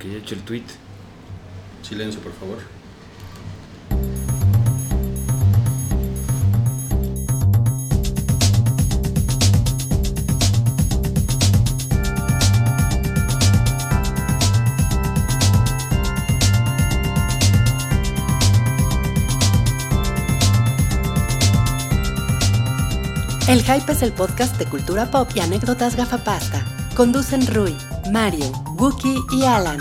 Que haya hecho el tweet. Silencio, por favor. El Hype es el podcast de cultura pop y anécdotas gafapasta. Conducen Rui, Mario, Wookie y Alan.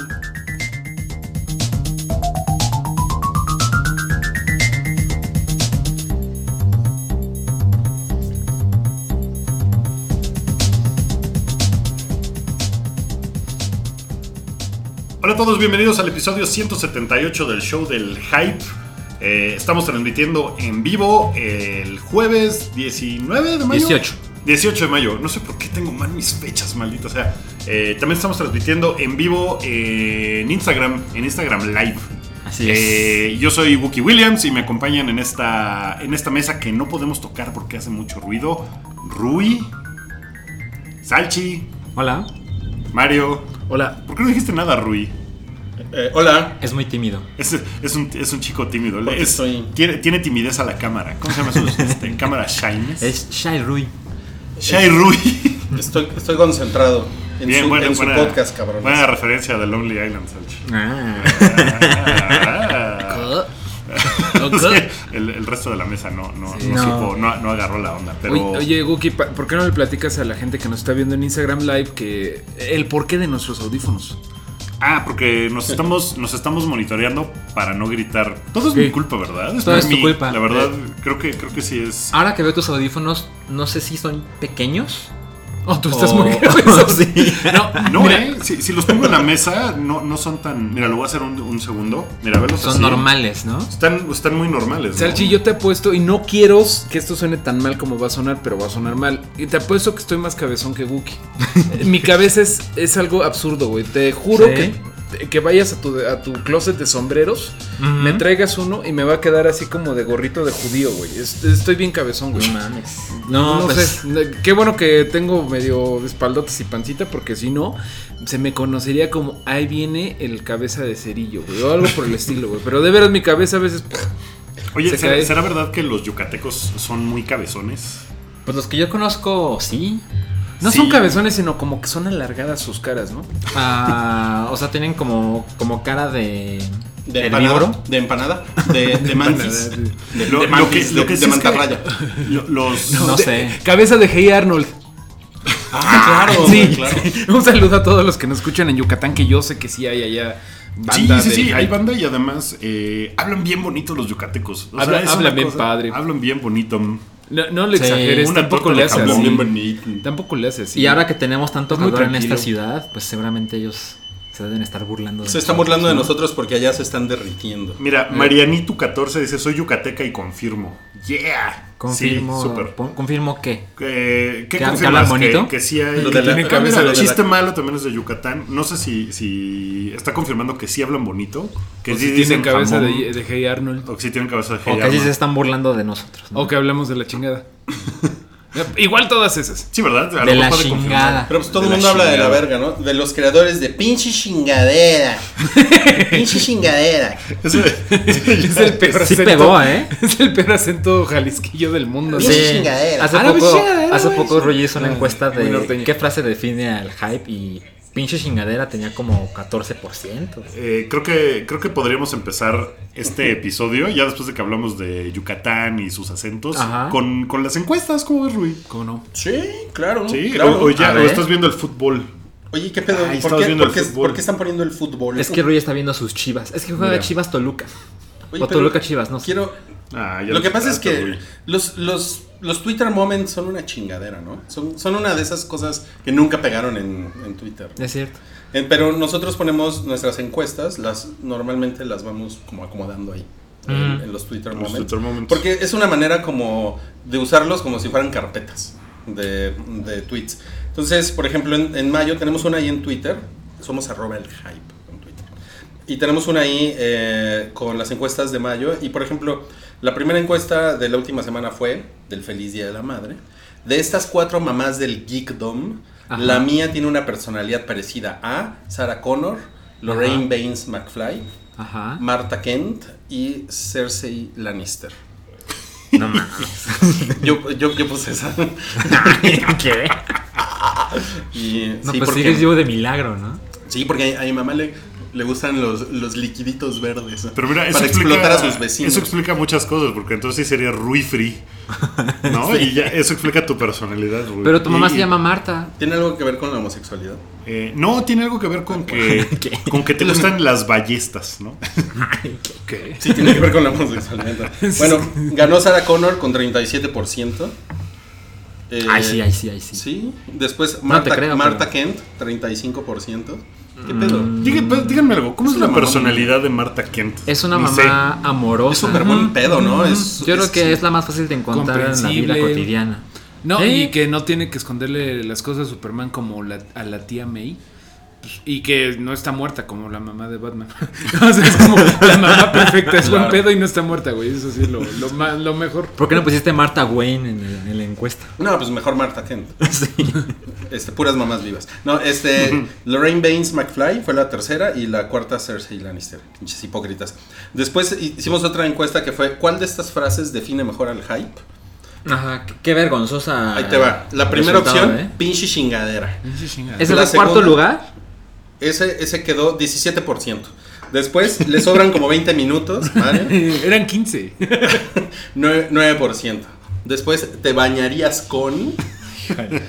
Hola a todos, bienvenidos al episodio 178 del show del Hype. Eh, estamos transmitiendo en vivo el jueves 19 de mayo. 18. 18 de mayo. No sé por qué tengo mal mis fechas, maldito. O sea, eh, también estamos transmitiendo en vivo eh, en Instagram, en Instagram Live. Así Eh, yo soy Wookie Williams y me acompañan en esta, en esta mesa que no podemos tocar porque hace mucho ruido. Rui, Salchi, Hola. Mario. Hola. ¿Por qué no dijiste nada, Rui? Eh, hola. Es muy tímido. Es, es, un, es un chico tímido. Es- soy- tiene, tiene timidez a la cámara. ¿Cómo se llama eso? Este, cámara shyness. Es Shy Rui. Shy Rui. Estoy, estoy conconcentrado en Bien, su, buena, en su buena- podcast, cabrón. Buena referencia de Lonely Island, Salchi. Ah. Ah. Sí, el, el resto de la mesa no, no, Sí. no, No. supo, no, no agarró la onda. Pero Oye, oye, Guki, ¿por qué no le platicas a la gente que nos está viendo en Instagram Live que el porqué de nuestros audífonos? Ah, porque nos estamos, nos estamos monitoreando para no gritar. Todo es Sí. mi culpa, ¿verdad? Todo por es tu mí. culpa. La verdad, creo que, creo que sí es. Ahora que veo tus audífonos, no sé si son pequeños. Oh, tú estás o- muy cabezón. sí. No, No, mira, eh. Si, si los pongo en la mesa, no, no son tan. Mira, lo voy a hacer un, un segundo. Mira, verlos Son así. normales, ¿no? Están, están muy normales. ¿no? Salchi, yo te apuesto, y no quiero que esto suene tan mal como va a sonar, pero va a sonar mal. Y te apuesto que estoy más cabezón que Guki. Mi cabeza es, es algo absurdo, güey. Te juro Sí. que, que vayas a tu, a tu closet de sombreros, me traigas uno y me va a quedar así como de gorrito de judío, güey. Es- Estoy bien cabezón, güey. No mames. No, No, pues. sé. Qué bueno que tengo medio espaldotas y pancita, porque si no, se me conocería como ahí viene el cabeza de cerillo, güey. O algo por el estilo, güey. Pero de veras mi cabeza a veces. Oye, Se ¿será, será verdad que los yucatecos son muy cabezones? Pues los que yo conozco, sí. No Sí. son cabezones, sino como que son alargadas sus caras, ¿no? Ah, o sea, tienen como, como cara de. De empanada. De empanada. De, de mantis. De, Lo, de lo mantis, que, lo de- que de sí es que mantarraya. lo- los, No De- sé. Cabeza de Hey Arnold. Ah, claro. Sí, claro. sí. Un saludo a todos los que nos escuchan en Yucatán, que yo sé que sí hay allá Sí, banda sí, del sí, hay banda y además eh, hablan bien bonito los yucatecos. O Habla- es hablan bien padre. Hablan bien bonito. No, no le Sí, exageres, tampoco le de hace jamón así. Bien bonito. Tampoco le hace así. Y ahora que tenemos tanto calor en esta ciudad, pues seguramente ellos se deben estar burlando. de Se están burlando de ¿no? nosotros porque allá se están derritiendo. Mira, Marianitu14 dice, soy yucateca y confirmo. Yeah. Confirmo. Sí, confirmo que. Eh, ¿Qué ¿Que- que confirmas? hablan bonito? Que, que sí hay... Lo de la- cabeza. mira, lo el de la- chiste malo también es de Yucatán. No sé si, si está confirmando que sí hablan bonito. Que O sí si dicen tienen cabeza jamón, de, de Hey Arnold. O que sí tienen cabeza de O Hey que sí Arnold. se están burlando de nosotros. ¿no? O que hablamos de la chingada. Igual todas esas. Sí, ¿verdad? A De la chingada. Pero pues todo el mundo habla de la verga, ¿no? De los creadores de pinche chingadera. pinche chingadera. Ese- Es el peor Sí acento- pegó, ¿eh? Es el peor acento jalisquillo del mundo. Sí. Pinche chingadera. Hace Ah, poco, chingadera, hace poco Roger hizo una Ah, encuesta de qué frase define al hype y pinche chingadera tenía como 14%. Eh, creo que creo que podríamos empezar este episodio ya después de que hablamos de Yucatán y sus acentos con, con las encuestas, ¿cómo ves, Rui? ¿Cómo no? Sí, claro. Sí, claro. o, o ya o estás viendo el fútbol. Oye, ¿qué pedo? Ay, ¿Por, qué, viendo por el qué- fútbol. por qué están poniendo el fútbol? Es que Roger está viendo sus chivas. Es que juega Mira. Chivas Toluca. Oye, o Toluca Chivas, no sé. Quiero, Ah, ya Lo que pasa es que Rui. los, los, los Twitter moments son una chingadera, ¿no? Son, son una de esas cosas que nunca pegaron en, en Twitter. Es cierto. Eh, Pero nosotros ponemos nuestras encuestas, las normalmente las vamos como acomodando ahí. En, los Twitter los moments. Twitter moments. Porque es una manera como de usarlos como si fueran carpetas de, de tweets. Entonces, por ejemplo, en, en mayo tenemos una ahí en Twitter. Somos arroba el hype en Twitter. Y tenemos una ahí eh, con las encuestas de mayo. Y por ejemplo, la primera encuesta de la última semana fue del Feliz Día de la Madre. De estas cuatro mamás del geekdom, Ajá. la mía tiene una personalidad parecida a Sarah Connor, Lorraine Baines McFly, Ajá. Marta Kent y Cersei Lannister. No mames. Yo, yo, yo puse esa. ¿Qué? Y, No, sí, pues porque, vivo de milagro, ¿no? sí, porque a, a mi mamá le, le gustan los, los liquiditos verdes. Pero mira, eso para explica, explotar a sus vecinos. Eso explica muchas cosas, porque entonces sí sería Rui Free. ¿No? Y ya eso explica tu personalidad, Rui. Pero tu mamá Y- se llama Marta. ¿Tiene algo que ver con la homosexualidad? eh, no, tiene algo que ver con que, con que te gustan las ballestas, ¿no? ¿Qué? Sí, tiene que ver con la homosexualidad. Bueno, ganó Sarah Connor con 37%. Eh, Ay, sí, ay, sí, ay, sí. Sí, después No Marta, creo, Marta pero- Kent, 35%. ¿Qué pedo? Díganme, pues, díganme algo, ¿cómo es, Es la mamá personalidad de Marta Kent? Es una Ni mamá amorosa. Es súper buen pedo, ¿no? Es, Yo creo que es la más fácil de encontrar en la vida cotidiana. No, ¿Eh? y que no tiene que esconderle las cosas a Superman como la- a la tía May. Pues, Y que no está muerta como la mamá de Batman. o sea, es como la mamá perfecta, es buen Claro. pedo y no está muerta, güey. Eso sí, lo, lo, ma- lo mejor. ¿Por qué no pusiste Marta Wayne en, el- en la encuesta? No, pues mejor Marta Kent. Sí. Este, puras mamás vivas. No, este, Lorraine Baines McFly fue la tercera y la cuarta Cersei Lannister. Pinches hipócritas. Después hicimos otra encuesta que fue, ¿cuál de estas frases define mejor al hype? Ajá, qué- vergonzosa. Ahí te va. La primera opción, ¿eh? pinche chingadera. ¿Es el cuarto segunda- lugar? Ese, ese quedó 17%. Después le sobran como 20 minutos, ¿vale? Eran 15. 9%. 9%. Después te bañarías con...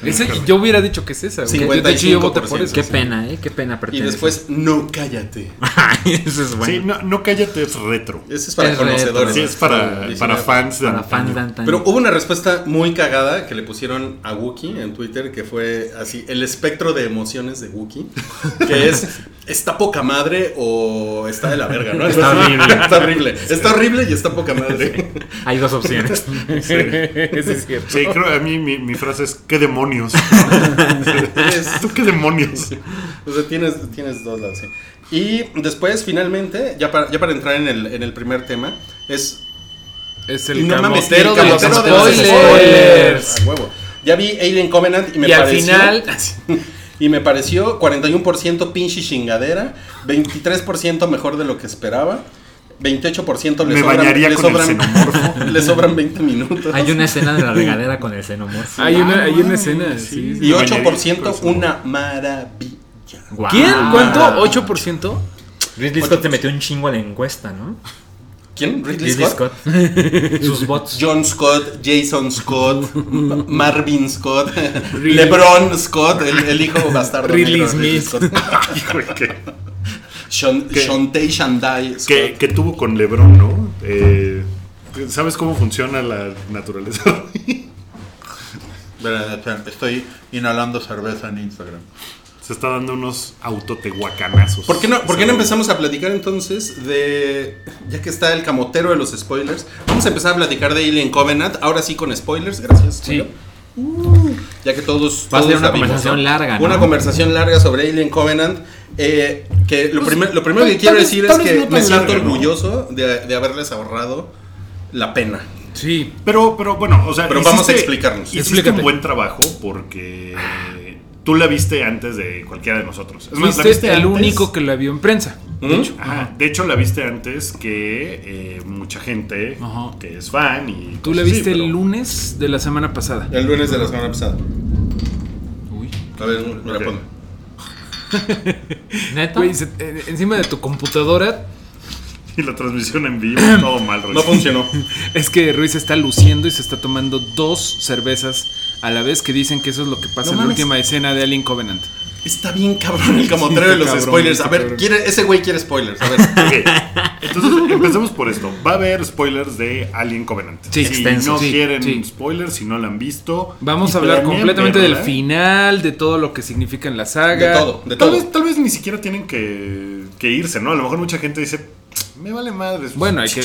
Ese, yo hubiera dicho que es esa, güey. 55%. De hecho, yo voté por eso. Qué pena, ¿eh? Qué pena Y después, no cállate. Ay, Eso es bueno. Sí, no, no cállate, es retro. Ese es para Es conocedores. retro. Sí, es para, para fans de Para antaño. fans de. Pero hubo una respuesta muy cagada que le pusieron a Wookie en Twitter, que fue así, el espectro de emociones de Wookie, que es, está poca madre o está de la verga, ¿no? Está horrible. está horrible. Está horrible y está poca madre. Hay dos opciones. Ese es cierto. Sí, creo a mí mi, mi frase es ¿qué demonios? Es- ¿Tú qué demonios? o sea, tienes, tienes dos lados, sí. Y después, finalmente, ya para, ya para entrar en el, en el primer tema, es Es y el no camotero de los spoilers. A huevo. Ya vi Alien Covenant y me Y al pareció. final- Y me pareció 41% pinche chingadera, 23% mejor de lo que esperaba, 28% le Me sobran, bañaría le con el sobran, xenomorfo. le sobran 20 minutos. Hay una escena de la regadera con el xenomorfo. Hay una, hay una escena, sí. sí. Y Me bañaría 8% con eso. una maravilla. Guau. ¿Quién? ¿Cuánto? Ah. ¿8%? Ridley Scott se metió un chingo a la encuesta, ¿no? ¿Quién? Ridley, Ridley Scott. Scott. Sus bots. John Scott, Jason Scott, Marvin Scott, LeBron Scott, el, el hijo bastardo. Ridley negro Smith. Scott. Shandai Scott. que, que tuvo con Lebron, ¿no? Eh, ¿Sabes cómo funciona la naturaleza? Espera, espera, Estoy inhalando cerveza en Instagram. Se está dando unos autotehuacanazos. ¿Por qué, no, ¿Por qué no empezamos a platicar entonces de. Ya que está el camotero de los spoilers, vamos a empezar a platicar de Alien Covenant, ahora sí con spoilers, gracias. Sí. Uh, ya que todos. Va a ser una vimos, conversación larga, ¿no? Una conversación larga sobre Alien Covenant. eh, que lo, primer- lo primero que quiero vez- decir es que no me siento larga, ¿no? orgulloso de, de haberles ahorrado la pena. Sí. Pero, pero bueno, o sea. Pero vamos a explicarnos. Hiciste Explícate. un buen trabajo porque tú la viste antes de cualquiera de nosotros. Es más, la Fuiste viste el antes- único que la vio en prensa. ¿Mm? De hecho. Ajá, de hecho, la viste antes que eh, mucha gente Ajá. que es fan y. Tú la así, viste pero- el lunes de la semana pasada. El lunes de la semana pasada. Uy. A ver. Güey, se- eh, encima de tu computadora Y la transmisión en vivo, todo mal. No Roy. funcionó. es que Ruiz está luciendo y se está tomando dos cervezas a la vez que dicen que eso es lo que pasa No en la última escena de Alien Covenant. Está bien cabrón el camotero Sí, de los cabrón, spoilers. A ver, quiere, ese güey quiere spoilers. A ver. Ok, Entonces, empecemos por esto. Va a haber spoilers de Alien Covenant. Sí, si extenso. no Sí, quieren sí. spoilers, si no la han visto. Vamos a hablar completamente del verla, final, de todo lo que significa en la saga. De todo, de Tal todo. vez, tal vez ni siquiera tienen que, que irse, ¿no? A lo mejor mucha gente dice, me vale madres. Bueno, hay que,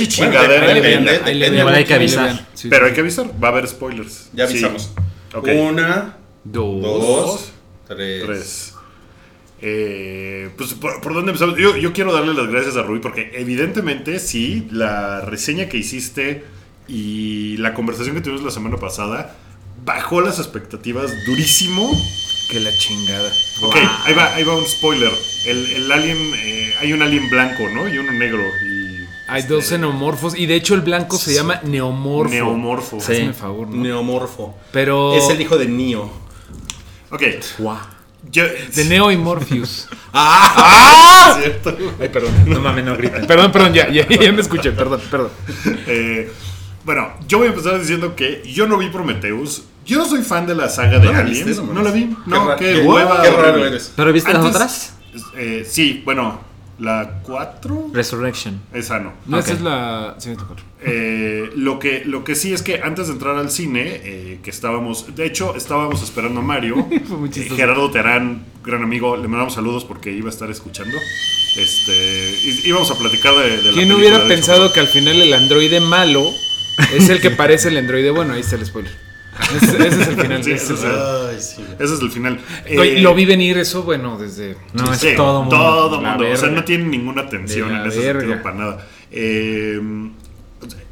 bueno, hay que avisar. Pero sí. hay que avisar, va a haber spoilers. Ya Sí. avisamos. Una, Dos. dos, tres. Tres. Eh, pues, ¿por, por dónde empezamos? Yo, yo quiero darle las gracias a Rui porque evidentemente sí, la reseña que hiciste y la conversación que tuvimos la semana pasada bajó las expectativas durísimo Que la chingada. Ok, ahí va, ahí va un spoiler. El, el alien, eh, hay un alien blanco, ¿no? Y uno negro. Y, Hay este, dos xenomorfos y de hecho el blanco se llama neomorfo. Neomorfo. Sí. Hazme favor, ¿no? Neomorfo. Pero Es el hijo de Neo. Ok, yo- de Neo y Morpheus. ¡Ah! Cierto. Ay, perdón. No mames, no griten. Perdón, perdón, ya, ya, ya me escuché, perdón, perdón. Eh, bueno, yo voy a empezar diciendo que yo no vi Prometheus. Yo no soy fan de la saga de ¿No viste? No no la vi. No, ra- qué, hueva. Qué raro eres. ¿Pero viste las Antes- otras? Eh, sí, bueno, la 4. Resurrection. Esa no. No, esa es la. Sí, me tocó. Eh, lo, que, lo que sí es que antes de entrar al cine, eh, que estábamos, de hecho, estábamos esperando a Mario. Eh. Gerardo Terán, gran amigo, le mandamos saludos porque iba a estar escuchando. Este, íbamos a platicar de, de la ¿Quién hubiera pensado hecho. que al final el androide malo es el que parece el androide bueno? Ahí está el spoiler. Ese, ese es el final. Sí, ese es el- Ay, sí. Ese es el final. Oye, Eh, lo vi venir eso, bueno, desde... No, es Sí, todo mundo. Todo mundo. O sea, no tiene ninguna la en ese verga. sentido para nada. Eh,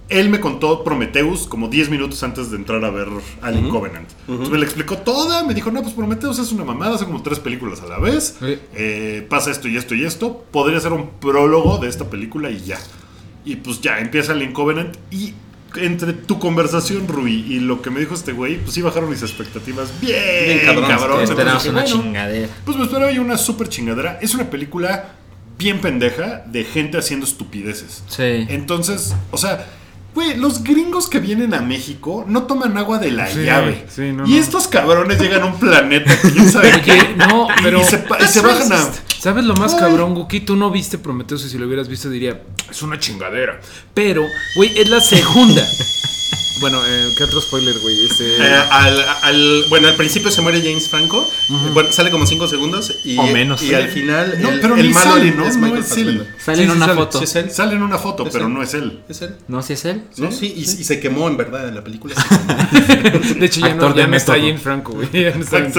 él me contó Prometheus como 10 minutos antes de entrar a ver Alien Covenant. Entonces me la explicó toda. Me dijo, no, pues Prometheus es una mamada, hace como tres películas a la vez. Sí. Eh, pasa esto y esto y esto. Podría ser un prólogo de esta película y ya. Y pues ya, empieza Alien Covenant y... Entre tu conversación, Rui, y lo que me dijo este güey, pues sí bajaron mis expectativas bien, Bien cabrón. cabrón. Esperamos Entonces una bueno, chingadera. pues me esperaba yo una super chingadera. Es una película bien pendeja de gente haciendo estupideces. Sí. Entonces, o sea, güey, los gringos que vienen a México no toman agua de la Sí, llave. sí, no, y no. estos cabrones llegan a un planeta, quién sabe qué. no, pero- Y se, y se bajan a. ¿Sabes lo más Ay. cabrón, Guki? Tú no viste Prometheus y si lo hubieras visto diría, es una chingadera. Pero, güey, es la segunda. bueno, eh, ¿qué otro spoiler, güey? Este... Eh, al, al- bueno, al principio se muere James Franco. Bueno, sale como 5 segundos. Y, O menos. Y al final. No, el, pero el ni malo sale, ¿no? es No Michael es él. Sale Sí, en una sale. foto. Sí, es él. Sale en una foto, pero él. no es él. Es él. ¿No? ¿Sí es él? No, sí, y, y se quemó en verdad en la película. de hecho, ya Actor no, ya no está. Jane Franco, güey. Ya no está Jane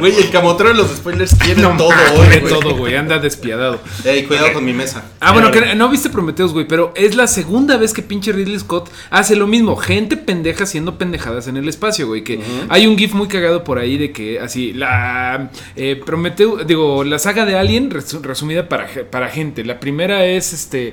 Güey, el camotero de los spoilers No, todo hoy. todo, güey. Anda despiadado. Ey, cuidado con mi mesa. Ah, bueno, que no viste Prometheus, güey, pero es la segunda vez que pinche Ridley Scott hace lo mismo. Gente pendeja haciendo pendejadas en el espacio, güey. Que hay un GIF muy cagado por ahí de que así, la eh, Prometheus, digo, la saga de Alien resu- resumida para, para gente. La primera es este.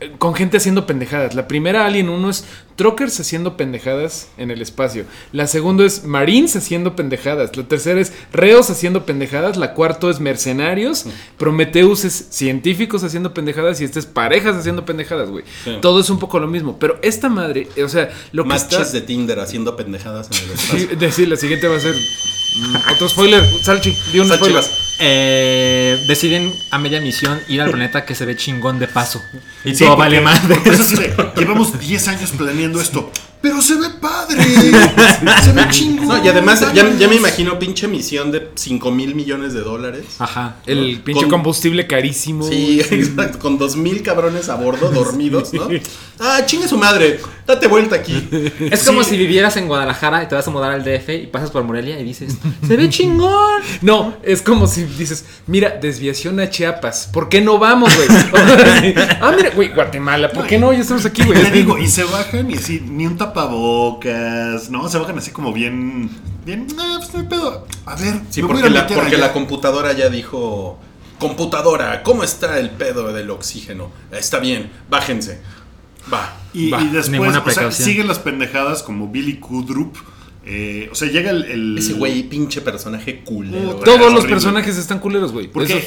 eh, Con gente haciendo pendejadas. La primera Alien 1 es Truckers haciendo pendejadas en el espacio. La segunda es Marines haciendo pendejadas. La tercera es Reos haciendo pendejadas. La cuarta es Mercenarios. Prometheus es científicos haciendo pendejadas. Y esta es parejas haciendo pendejadas, güey. Sí. Todo es un poco lo mismo. Pero esta madre, o sea, lo que Matches está... de Tinder haciendo pendejadas en el Sí, espacio. de- sí, la siguiente va a ser mm, otro spoiler. Salchi, di un spoiler. Eh, deciden a media misión ir al planeta que se ve chingón de paso. Y Sí, todo vale madre. llevamos 10 años planeando esto, pero se ve padre. se ve chingón. No, y además ya, ya me imagino pinche misión de 5 mil millones de dólares. Ajá. El pinche Con- combustible carísimo. Sí, exacto, con dos mil cabrones a bordo, dormidos, ¿no? Ah, chingue su madre, date vuelta aquí. Es como si vivieras en Guadalajara y te vas a mudar al DF y pasas por Morelia y dices, se ve chingón. No, es como si dices, mira, desviación a Chiapas. ¿Por qué no vamos, güey? ah, mira, güey, Guatemala, ¿por qué no? Ya estamos aquí, güey. Digo, y se bajan y así, ni un tapabocas, ¿no? Se bajan así como bien. Bien, ah, pues no hay pedo. A ver, Sí, me voy a porque, la, meter porque allá. la computadora ya dijo, computadora, ¿cómo está el pedo del oxígeno? Está bien, bájense. Va. Y, Va, y después, o sea, siguen las pendejadas como Billy Kudrup. Eh, o sea, llega el. el- Ese güey, pinche personaje culero. Puta, Todos los personajes están culeros, güey. Porque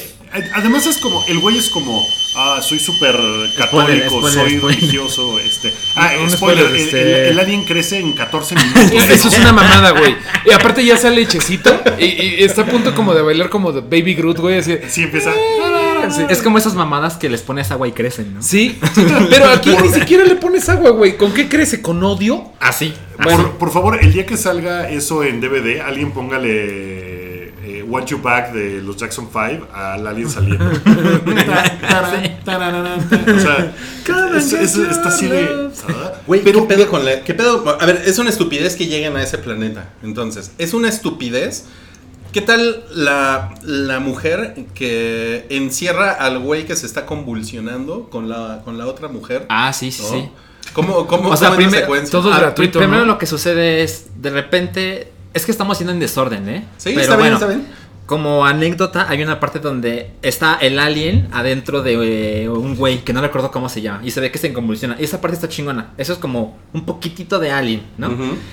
además es como, el güey es como, ah, soy súper católico, spoiler, soy spoiler. religioso, este. Ah, Un spoiler, spoiler, el, este- el- el alien crece en 14 minutos. Eso es una mamada, güey. Y aparte ya sale hechecito y, y está a punto como de bailar como de Baby Groot, güey, así. Sí, empieza. Sí. Es como esas mamadas que les pones agua y crecen, ¿no? Sí, pero aquí ni siquiera le pones agua, güey. ¿Con qué crece? ¿Con odio? Así. Por, por favor, el día que salga eso en DVD, alguien póngale eh, Want You Back de los Jackson 5 al alien saliendo. O sea, es- es- está así de. ¿ah? Güey, ¿qué pedo con la.? ¿Qué pedo? A ver, es una estupidez que lleguen a ese planeta. Entonces, es una estupidez. ¿Qué tal la, la mujer que encierra al güey que se está convulsionando con la, con la otra mujer? Ah, sí, sí, ¿no? sí. ¿Cómo, cómo, O sea, cómo es la primero- secuencia? todo- es Ah, gratuito, Primero ¿no? lo que sucede es, de repente, Es que estamos yendo en desorden, ¿eh? Sí, Pero está bien, bueno, está bien. Como anécdota, hay una parte donde está el alien adentro de eh, un güey que no recuerdo cómo se llama y se ve que se convulsiona. Y esa parte está chingona. Eso es como un poquitito de alien, ¿no?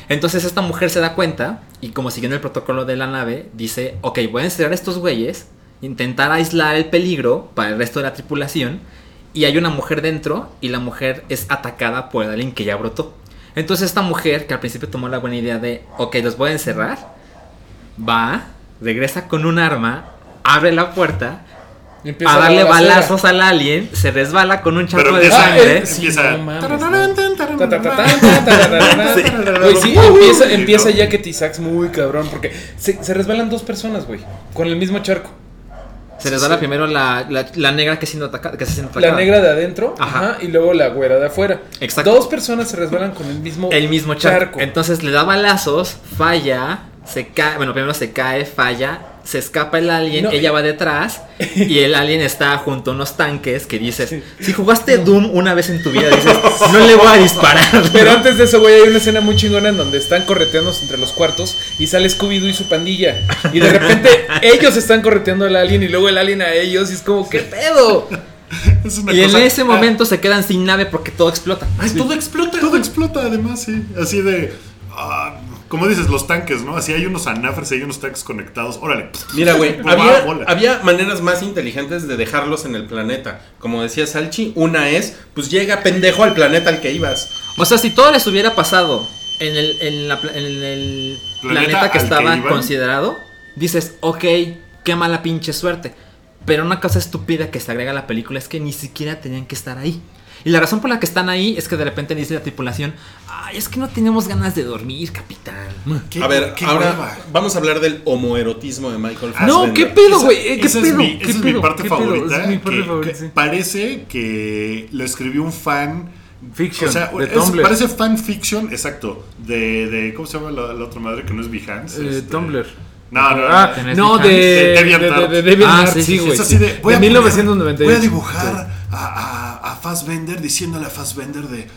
Entonces esta mujer se da cuenta y como siguiendo el protocolo de la nave, dice, ok, voy a encerrar a estos güeyes, intentar aislar el peligro para el resto de la tripulación y hay una mujer dentro y la mujer es atacada por el alien que ya brotó. Entonces esta mujer, que al principio tomó la buena idea de, ok, los voy a encerrar, va, regresa con un arma, abre la puerta, empieza a darle balazos al alien, se resbala con un charco de sangre. sí, empieza- empieza, ya que Tisax muy cabrón, porque se, se resbalan dos personas, güey, con el mismo charco. Se les da primero la, la, la negra que, siendo ataca- que está siendo atacada. La negra de adentro, Ajá. ajá, y luego la güera de afuera. Exacto. Dos personas se resbalan con el mismo el mismo charco. Entonces le da balazos, falla, se cae, bueno, primero se cae, falla, se escapa el alien, No. ella va detrás y el alien está junto a unos tanques que dices, si jugaste Doom una vez en tu vida, dices, no le voy a disparar. Pero ¿no? antes de eso, güey, hay una escena muy chingona en donde están correteándose entre los cuartos y sale Scooby-Doo y su pandilla. Y de repente ellos están correteando al alien y luego el alien a ellos y es como, ¿qué pedo? Es una Y en ese Ah, momento se quedan sin nave porque todo explota. Ay, todo explota. Todo explota, además, sí. Así de. ah, como dices, los tanques, ¿no? Así hay unos anafres y hay unos tanques conectados. Órale. Mira, güey, había, maneras más inteligentes de dejarlos en el planeta. Como decía Salchi, una es, pues llega pendejo al planeta al que ibas. O sea, si todo les hubiera pasado en el, en la pla- en el Planeta planeta, que estaba considerado, dices, ok, qué mala pinche suerte. Pero una cosa estúpida que se agrega a la película es que ni siquiera tenían que estar ahí. Y la razón por la que están ahí es que de repente dice la tripulación, ay, es que no tenemos ganas de dormir, capitán. Qué- a ver, qué ahora hueva. vamos a hablar del homoerotismo de Michael No, Fassbender. ¿qué pedo, güey? ¿Qué esa pedo? Es mi, ¿Qué esa es mi parte ¿Qué pedo? favorita. Es mi parte que- favorita, que sí. Parece que lo escribió un fan. Fiction, O sea, de es- Tumblr. parece fanfiction, exacto. De, de. ¿Cómo se llama la, la otra madre que no es Behance? Eh, Este, Tumblr. No, no, no. Ah, ¿Tenés no, de? De de, DeviantArt. de, de DeviantArt, Ah, sí, sí, sí, güey. es así de. Voy de a poner- 1998. Voy a dibujar a, a Fassbender diciéndole a Fassbender de.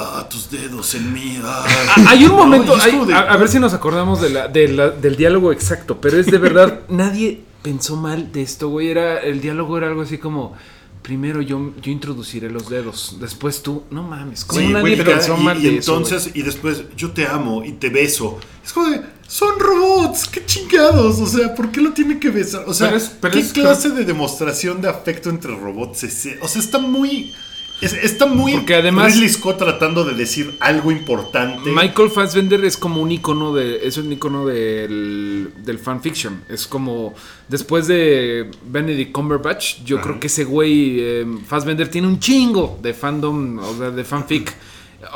Ah, tus dedos en mí. ah". Hay un momento, No, hay- de- a, a ver si nos acordamos de la, de la- del diálogo exacto, pero es de verdad, nadie pensó mal de esto, güey. Era, el diálogo era algo así como, primero yo, yo introduciré los dedos, después tú, no mames, como Sí, nadie pensó y, mal y de eso, entonces, y después, yo te amo y te beso. Es como de, son robots, qué chingados. O sea, ¿por qué lo tiene que besar? O sea, Pero es- pero ¿qué es- clase de demostración de afecto entre robots es ese? O sea, está muy. Es- está muy. Porque además- Ridley Scott tratando de decir algo importante. Michael Fassbender es como un icono de. Es un icono del, del fanfiction. Es como. Después de Benedict Cumberbatch, yo Ajá. creo que ese güey. eh, Fassbender tiene un chingo de fandom, o sea, de fanfic.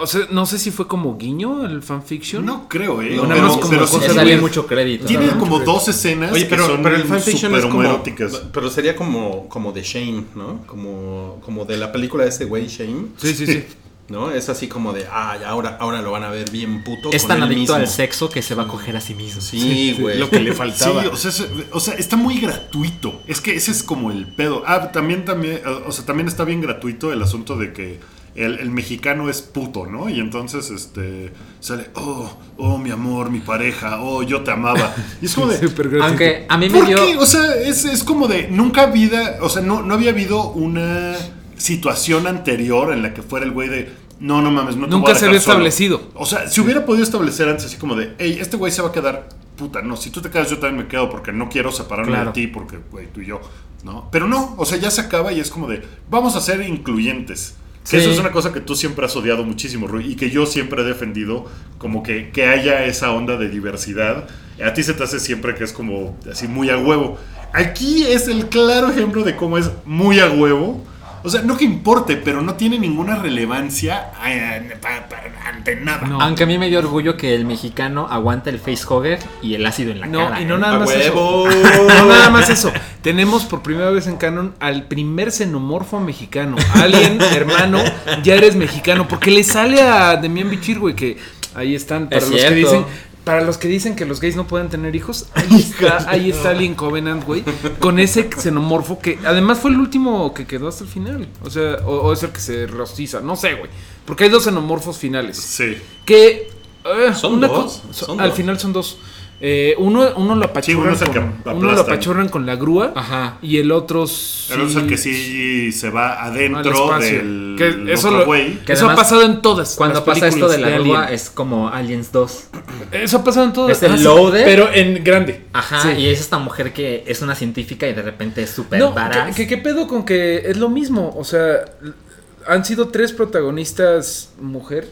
O sea, no sé si fue como guiño el fanfiction. No creo, ¿eh? No, pero, como pero sí tiene- mucho crédito. Tiene ¿no? como dos escenas Oye, pero, que son pero el fanfiction es como. superhomoeróticas. Pero sería como, como de Shane, ¿no? Como, como de la película de ese güey, Shane. Sí, sí, sí. ¿No? Es así como de, ah, ahora, ahora lo van a ver bien puto. Es con tan él adicto mismo. al sexo que se va a coger a sí mismo. Sí, güey. Lo que le faltaba. Sí, o sea, es- o sea, está muy gratuito. Es que ese es como el pedo. Ah, también, también, o sea, también está bien gratuito el asunto de que el, el mexicano es puto, ¿no? Y entonces, este, sale, oh, oh, mi amor, mi pareja, oh, yo te amaba. Y es como de. Aunque a mí me ¿por dio... qué? O sea, es, es como de, nunca vida, o sea, no, no había habido una situación anterior en la que fuera el güey de, no, no mames, no te Nunca voy a se había solo". establecido. O sea, si hubiera podido establecer antes así como de, hey, este güey se va a quedar, puta, no, si tú te quedas yo también me quedo porque no quiero separarme Claro. de ti porque, güey, tú y yo, ¿no? Pero no, o sea, ya se acaba y es como de, vamos a ser incluyentes. Que Sí. eso es una cosa que tú siempre has odiado muchísimo, Rui, y que yo siempre he defendido, como que, que haya esa onda de diversidad. A ti se te hace siempre que es como así muy a huevo. Aquí es el claro ejemplo de cómo es muy a huevo. O sea, no que importe, pero no tiene ninguna relevancia eh, ante nada. No. Aunque a mí me dio orgullo que el mexicano aguanta el facehugger y el ácido en la No, cara. y no ¿eh? nada ¡A más huevo! eso. No nada más eso. Tenemos por primera vez en canon al primer xenomorfo mexicano. Alien, hermano, ya eres mexicano. Porque le sale a Demian Bichir, güey, que ahí están. Para Es los que dicen. Para los que dicen que los gays no pueden tener hijos, ahí está, ahí está Alien Covenant, güey, con ese xenomorfo que además fue el último que quedó hasta el final. O sea, o, o es el que se rostiza, no sé, güey. Porque hay dos xenomorfos finales. Sí. Que. eh, ¿Son una dos? co- so- ¿Son al dos? final son dos. Eh, uno, uno lo Sí, uno apachurran, que con, uno lo apachurran con la grúa Ajá. y el otro sí, El otro es el que sí se va adentro del Que eso otro lo- güey. Que eso ha pasado en todas Cuando las pasa esto de la Alien. grúa es como Aliens 2. Eso ha pasado en todas. Es el loader. Pero en grande. Ajá, Sí. y es esta mujer que es una científica y de repente es súper No, badass. que, que- ¿qué pedo con que es lo mismo? O sea, han sido tres protagonistas mujer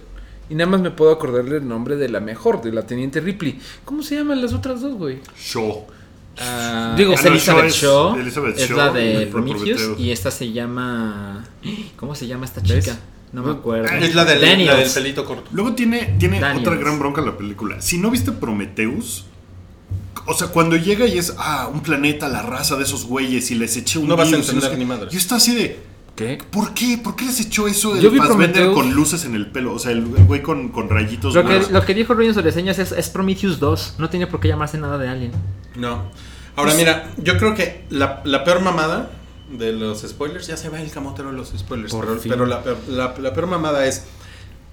y nada más me puedo acordarle el nombre de la mejor, de la teniente Ripley. ¿Cómo se llaman las otras dos, güey? Show. Ah, Digo, es Ah, no, Elizabeth Shaw Shaw. es- Elizabeth es Shaw la y de Prometheus. Prometheus. Y esta se llama. ¿Cómo se llama esta ¿Ves? chica? No me acuerdo. Es la del, la del pelito corto. Luego tiene, tiene Daniels. otra gran bronca la película. Si no viste Prometheus, o sea, cuando llega y es, ah, un planeta, la raza de esos güeyes y les eché un No vas a virus y entender sé ni qué, madres. Yo estaba así de, ¿Qué? ¿por qué? ¿Por qué les echó eso el Yo vi Prometheus. con luces en el pelo? O sea, el, güey con, con rayitos Lo que, lo que dijo sus reseñas es, es Prometheus 2. No tiene por qué llamarse nada de Alien. No. Ahora mira, yo creo que la, la peor mamada de los spoilers, ya se va el camotero de los spoilers, Por pero, fin. pero la, peor- la- la peor mamada es,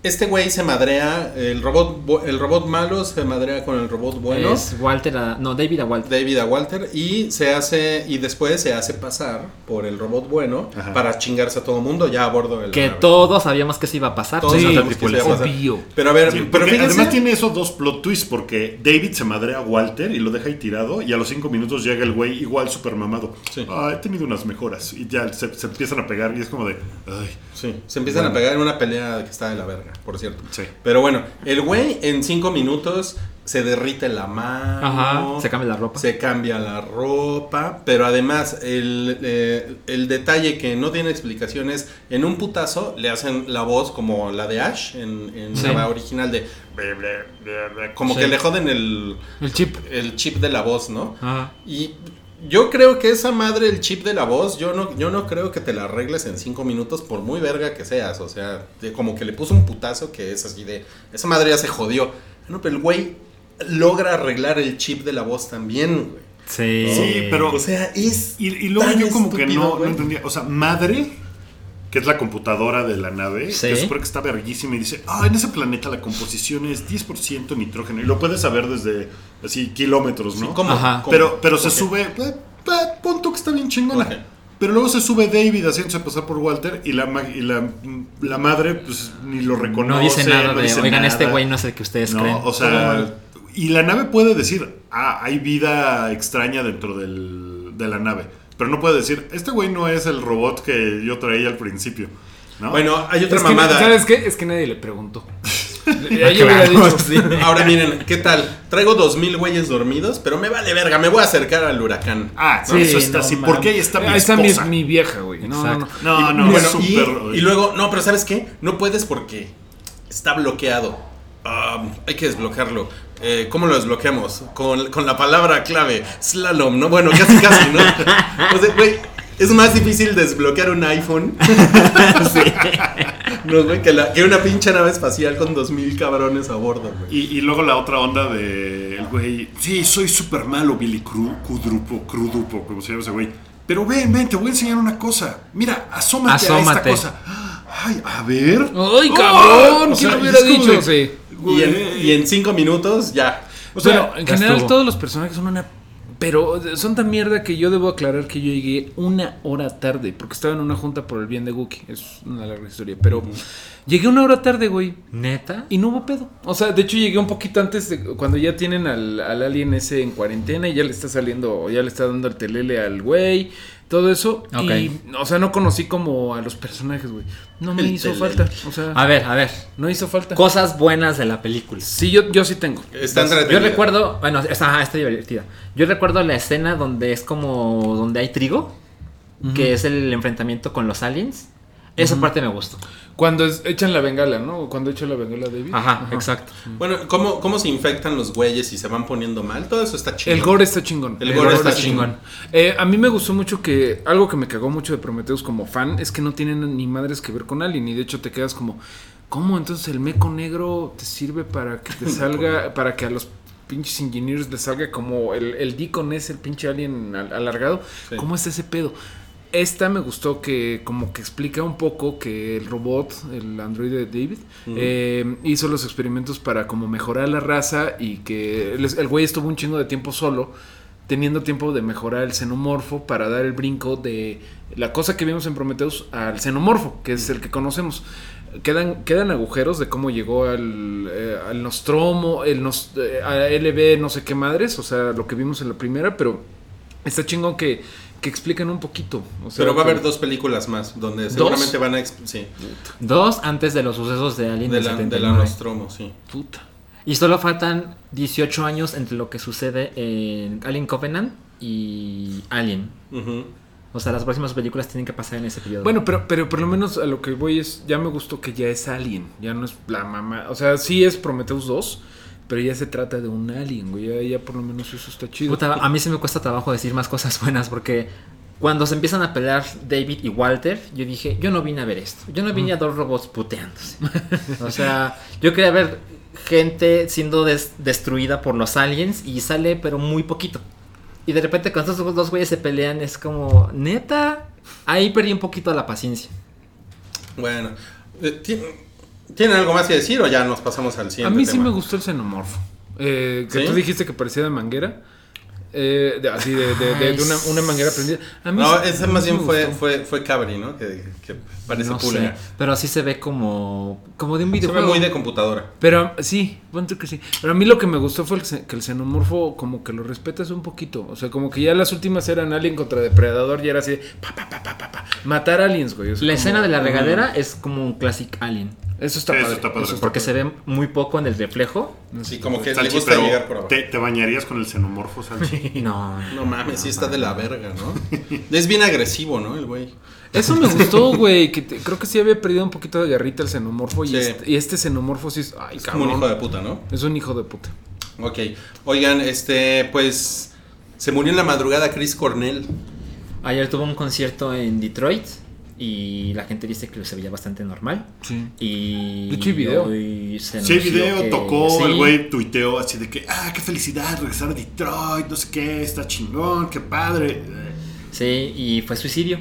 este güey se madrea, el robot, bu- el robot malo se madrea con el robot bueno. Es Walter. a- no, David a Walter. David a Walter y se hace y después se hace pasar por el robot bueno Ajá. para chingarse a todo mundo ya a bordo del Que nave. todos sabíamos que se iba a pasar. Todos Sí, sabíamos que se iba a pasar. Obvio. Pero a ver, Sí, pero fíjense, además tiene esos dos plot twists porque David se madrea a Walter y lo deja ahí tirado y a los cinco minutos llega el güey igual super mamado. Sí. Ah, he tenido unas mejoras y ya se, se empiezan a pegar y es como de, ay, Sí, se empiezan Bueno. a pegar en una pelea que está de la verga, por cierto. Sí. Pero bueno, el güey en cinco minutos se derrite la mano. Ajá, se cambia la ropa. Se cambia la ropa. Pero además, el, eh, el detalle que no tiene explicación es: en un putazo le hacen la voz como la de Ash en, en Sí. la original de. Como Sí. que le joden el, El chip. el chip de la voz, ¿no? Ajá. Y yo creo que esa madre, el chip de la voz, yo no, yo no creo que te la arregles en cinco minutos por muy verga que seas. O sea, de- como que le puso un putazo que es así de, esa madre ya se jodió. No, pero el güey logra arreglar el chip de la voz también, güey. Sí. Sí, pero- O sea, es... Y, y luego tan yo como que estúpido, no, no güey. entendía. O sea, madre, que es la computadora de la nave, Sí. que supone que está verguísima y dice, ah, en ese planeta la composición es 10% nitrógeno. Y lo puedes saber desde así kilómetros, ¿no? Sí, ¿cómo? Ajá. ¿Cómo? Pero, pero se sube, eh, eh, pon tú que está bien chingona. Pero luego se sube David haciéndose pasar por Walter y la, y la, la madre pues ni lo reconoce. No dice nada no de, dice oigan, este nada". güey no es el que ustedes No, creen. o sea, y la nave puede decir, ah, hay vida extraña dentro del, de la nave. Pero no puede decir, este güey no es el robot que yo traía al principio. ¿no? Bueno, hay otra Es que, mamada. ¿Sabes qué? Es que nadie le preguntó. Ya yo hubiera Claro, dicho. sí. Ahora miren, ¿qué tal? Traigo dos mil güeyes dormidos, pero me vale verga, me voy a acercar al huracán. ah, sí, eso está no así. ¿Por qué ahí está mi Ahí está mi, esposa? mi vieja, güey. No, no, no. Exacto. No, Y- no, bueno, es y- súper- y, luego, no, pero ¿sabes qué? No puedes porque está bloqueado. Ah, hay que desbloquearlo. Eh, ¿Cómo lo desbloqueamos? Con, con la palabra clave, slalom, ¿no? Bueno, casi, casi, ¿no? O sea, güey, es más difícil desbloquear un iPhone no, güey, que, la- que una pinche nave espacial con dos mil cabrones a bordo, güey. Y, y luego la otra onda de el güey, sí, soy súper malo, Billy Cru, Cudrupo, Crudupo, como se llama ese güey. Pero ven, ven, te voy a enseñar una cosa. Mira, asómate, a esta cosa. Ay, a ver. ¡Ay, ¡Oh! cabrón! O ¿Quién sea, lo hubiera dicho? de, Sí. Y en, y en cinco minutos, ya. O sea, Bueno, en ya general estuvo. todos los personajes son una... Pero son tan mierda que yo debo aclarar que yo llegué una hora tarde. Porque estaba en una junta por el bien de Gookie. Es una larga historia. Pero llegué una hora tarde, güey. ¿Neta? Y no hubo pedo. O sea, de hecho llegué un poquito antes de cuando ya tienen al, al alien ese en cuarentena y ya le está saliendo, o ya le está dando el telele al güey, todo eso. Y, o sea, no conocí como a los personajes, güey. No me El hizo falta. O sea, A ver, a ver. no hizo falta. Cosas buenas de la película. Sí, yo, yo sí tengo. Está Yo recuerdo, bueno, está, ajá, está divertida. Yo recuerdo la escena donde es como donde hay trigo, que es el enfrentamiento con los aliens. Esa parte me gustó. Cuando es- echan la bengala, ¿no? Cuando echan la bengala David. Ajá, exacto. Bueno, ¿cómo, ¿cómo se infectan los güeyes y se van poniendo mal? Todo eso está chido. El gore está chingón. El gore está chingón. Eh, a mí me gustó mucho que algo que me cagó mucho de Prometheus como fan es que no tienen ni madres que ver con Alien y de hecho te quedas como, ¿cómo entonces el meco negro te sirve para que te salga, para que a los pinches ingenieros les salga como el, el Deacon es el pinche alien al- alargado? Sí. ¿Cómo es ese pedo? Esta me gustó que como que explica un poco que el robot, el androide de David, eh, hizo los experimentos para como mejorar la raza y que el, el güey estuvo un chingo de tiempo solo, teniendo tiempo de mejorar el xenomorfo para dar el brinco de la cosa que vimos en Prometheus al xenomorfo, que es el que conocemos. Quedan, quedan agujeros de cómo llegó al, eh, al Nostromo, el Nos- eh, a LB, no sé qué madres, o sea, lo que vimos en la primera, pero está chingón que, que explican un poquito. o sea, Pero va a haber dos películas más, donde seguramente van a... Sí, Dos antes de los sucesos de Alien de la, de 79. la Nostromo, sí. Puta. Y solo faltan 18 años entre lo que sucede en Alien Covenant y Alien. O sea, las próximas películas tienen que pasar en ese periodo. Bueno, pero, pero por lo menos a lo que voy es, ya me gustó que ya es Alien, ya no es la mamá, o sea, sí es Prometheus 2, pero ya se trata de un Alien, güey, ya, ya por lo menos eso está chido. Puta, a mí sí me cuesta trabajo decir más cosas buenas porque cuando se empiezan a pelear David y Walter, yo dije, yo no vine a ver esto. Yo no vine a dos robots puteándose. o sea, yo quería ver gente siendo des- destruida por los aliens y sale pero muy poquito. Y de repente cuando estos dos güeyes se pelean es como, neta, ahí perdí un poquito la paciencia. Bueno, eh, ¿ti- ¿tienen algo más que decir o ya nos pasamos al a siguiente mí sí tema? me gustó el xenomorfo, eh, que ¿Sí? tú dijiste que parecía de manguera, eh, de- así de, de- de- de una, una manguera prendida. A mí No, a mí más bien fue, fue, fue Cabri, ¿no? Que, que parece no sé, pero sí se ve como, como de un Se ve videojuego. muy de computadora. Pero sí, ponte que sí. Pero a mí lo que me gustó fue el que el xenomorfo como que lo respetas un poquito. O sea, como que ya las últimas eran Alien contra Depredador y era así de pa, pa, pa, pa, pa, pa. matar aliens, güey. La como- escena de la regadera es como un classic Alien. Eso está Eso padre. está padre. eso está Porque se ve muy poco en el reflejo. Sí, como que le gusta llegar por abajo. ¿te, te bañarías con el xenomorfo, Salchi? No. No mames, sí está de la verga, ¿no? Es bien agresivo, ¿no? El güey. Eso me gustó, güey. Que te- creo que sí había perdido un poquito de garrita el xenomorfo. Y, este, y este xenomorfo sí es. Ay, Es como un hijo de puta, ¿no? Es un hijo de puta. Ok. Oigan, este, pues. Se murió en la madrugada Chris Cornell. Ayer tuvo un concierto en Detroit y la gente dice que se veía bastante normal. Sí. Y De hecho, hay video. Sí, video que- tocó, sí, el güey tuiteó así de que, ah, qué felicidad regresar a Detroit, no sé qué, está chingón, qué padre. Sí, y fue suicidio.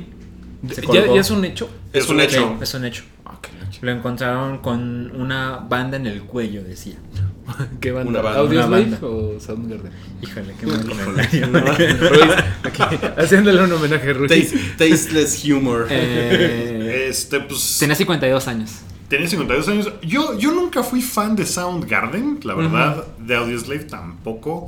¿Ya, ya es un hecho? Es, Es un un Sí, hecho. es un hecho. Ah, ch- Lo encontraron con una banda en el cuello, decía. ¿Qué banda? Una banda. ¿Audioslave Una banda. o Soundgarden? Híjole, qué mal comentario. Haciéndole un homenaje a Ruiz. Taste- tasteless humor. Eh, Este, pues. tenía 52 años. Tenía 52 años. Yo, yo nunca fui fan de Soundgarden, la verdad. De Audioslave tampoco.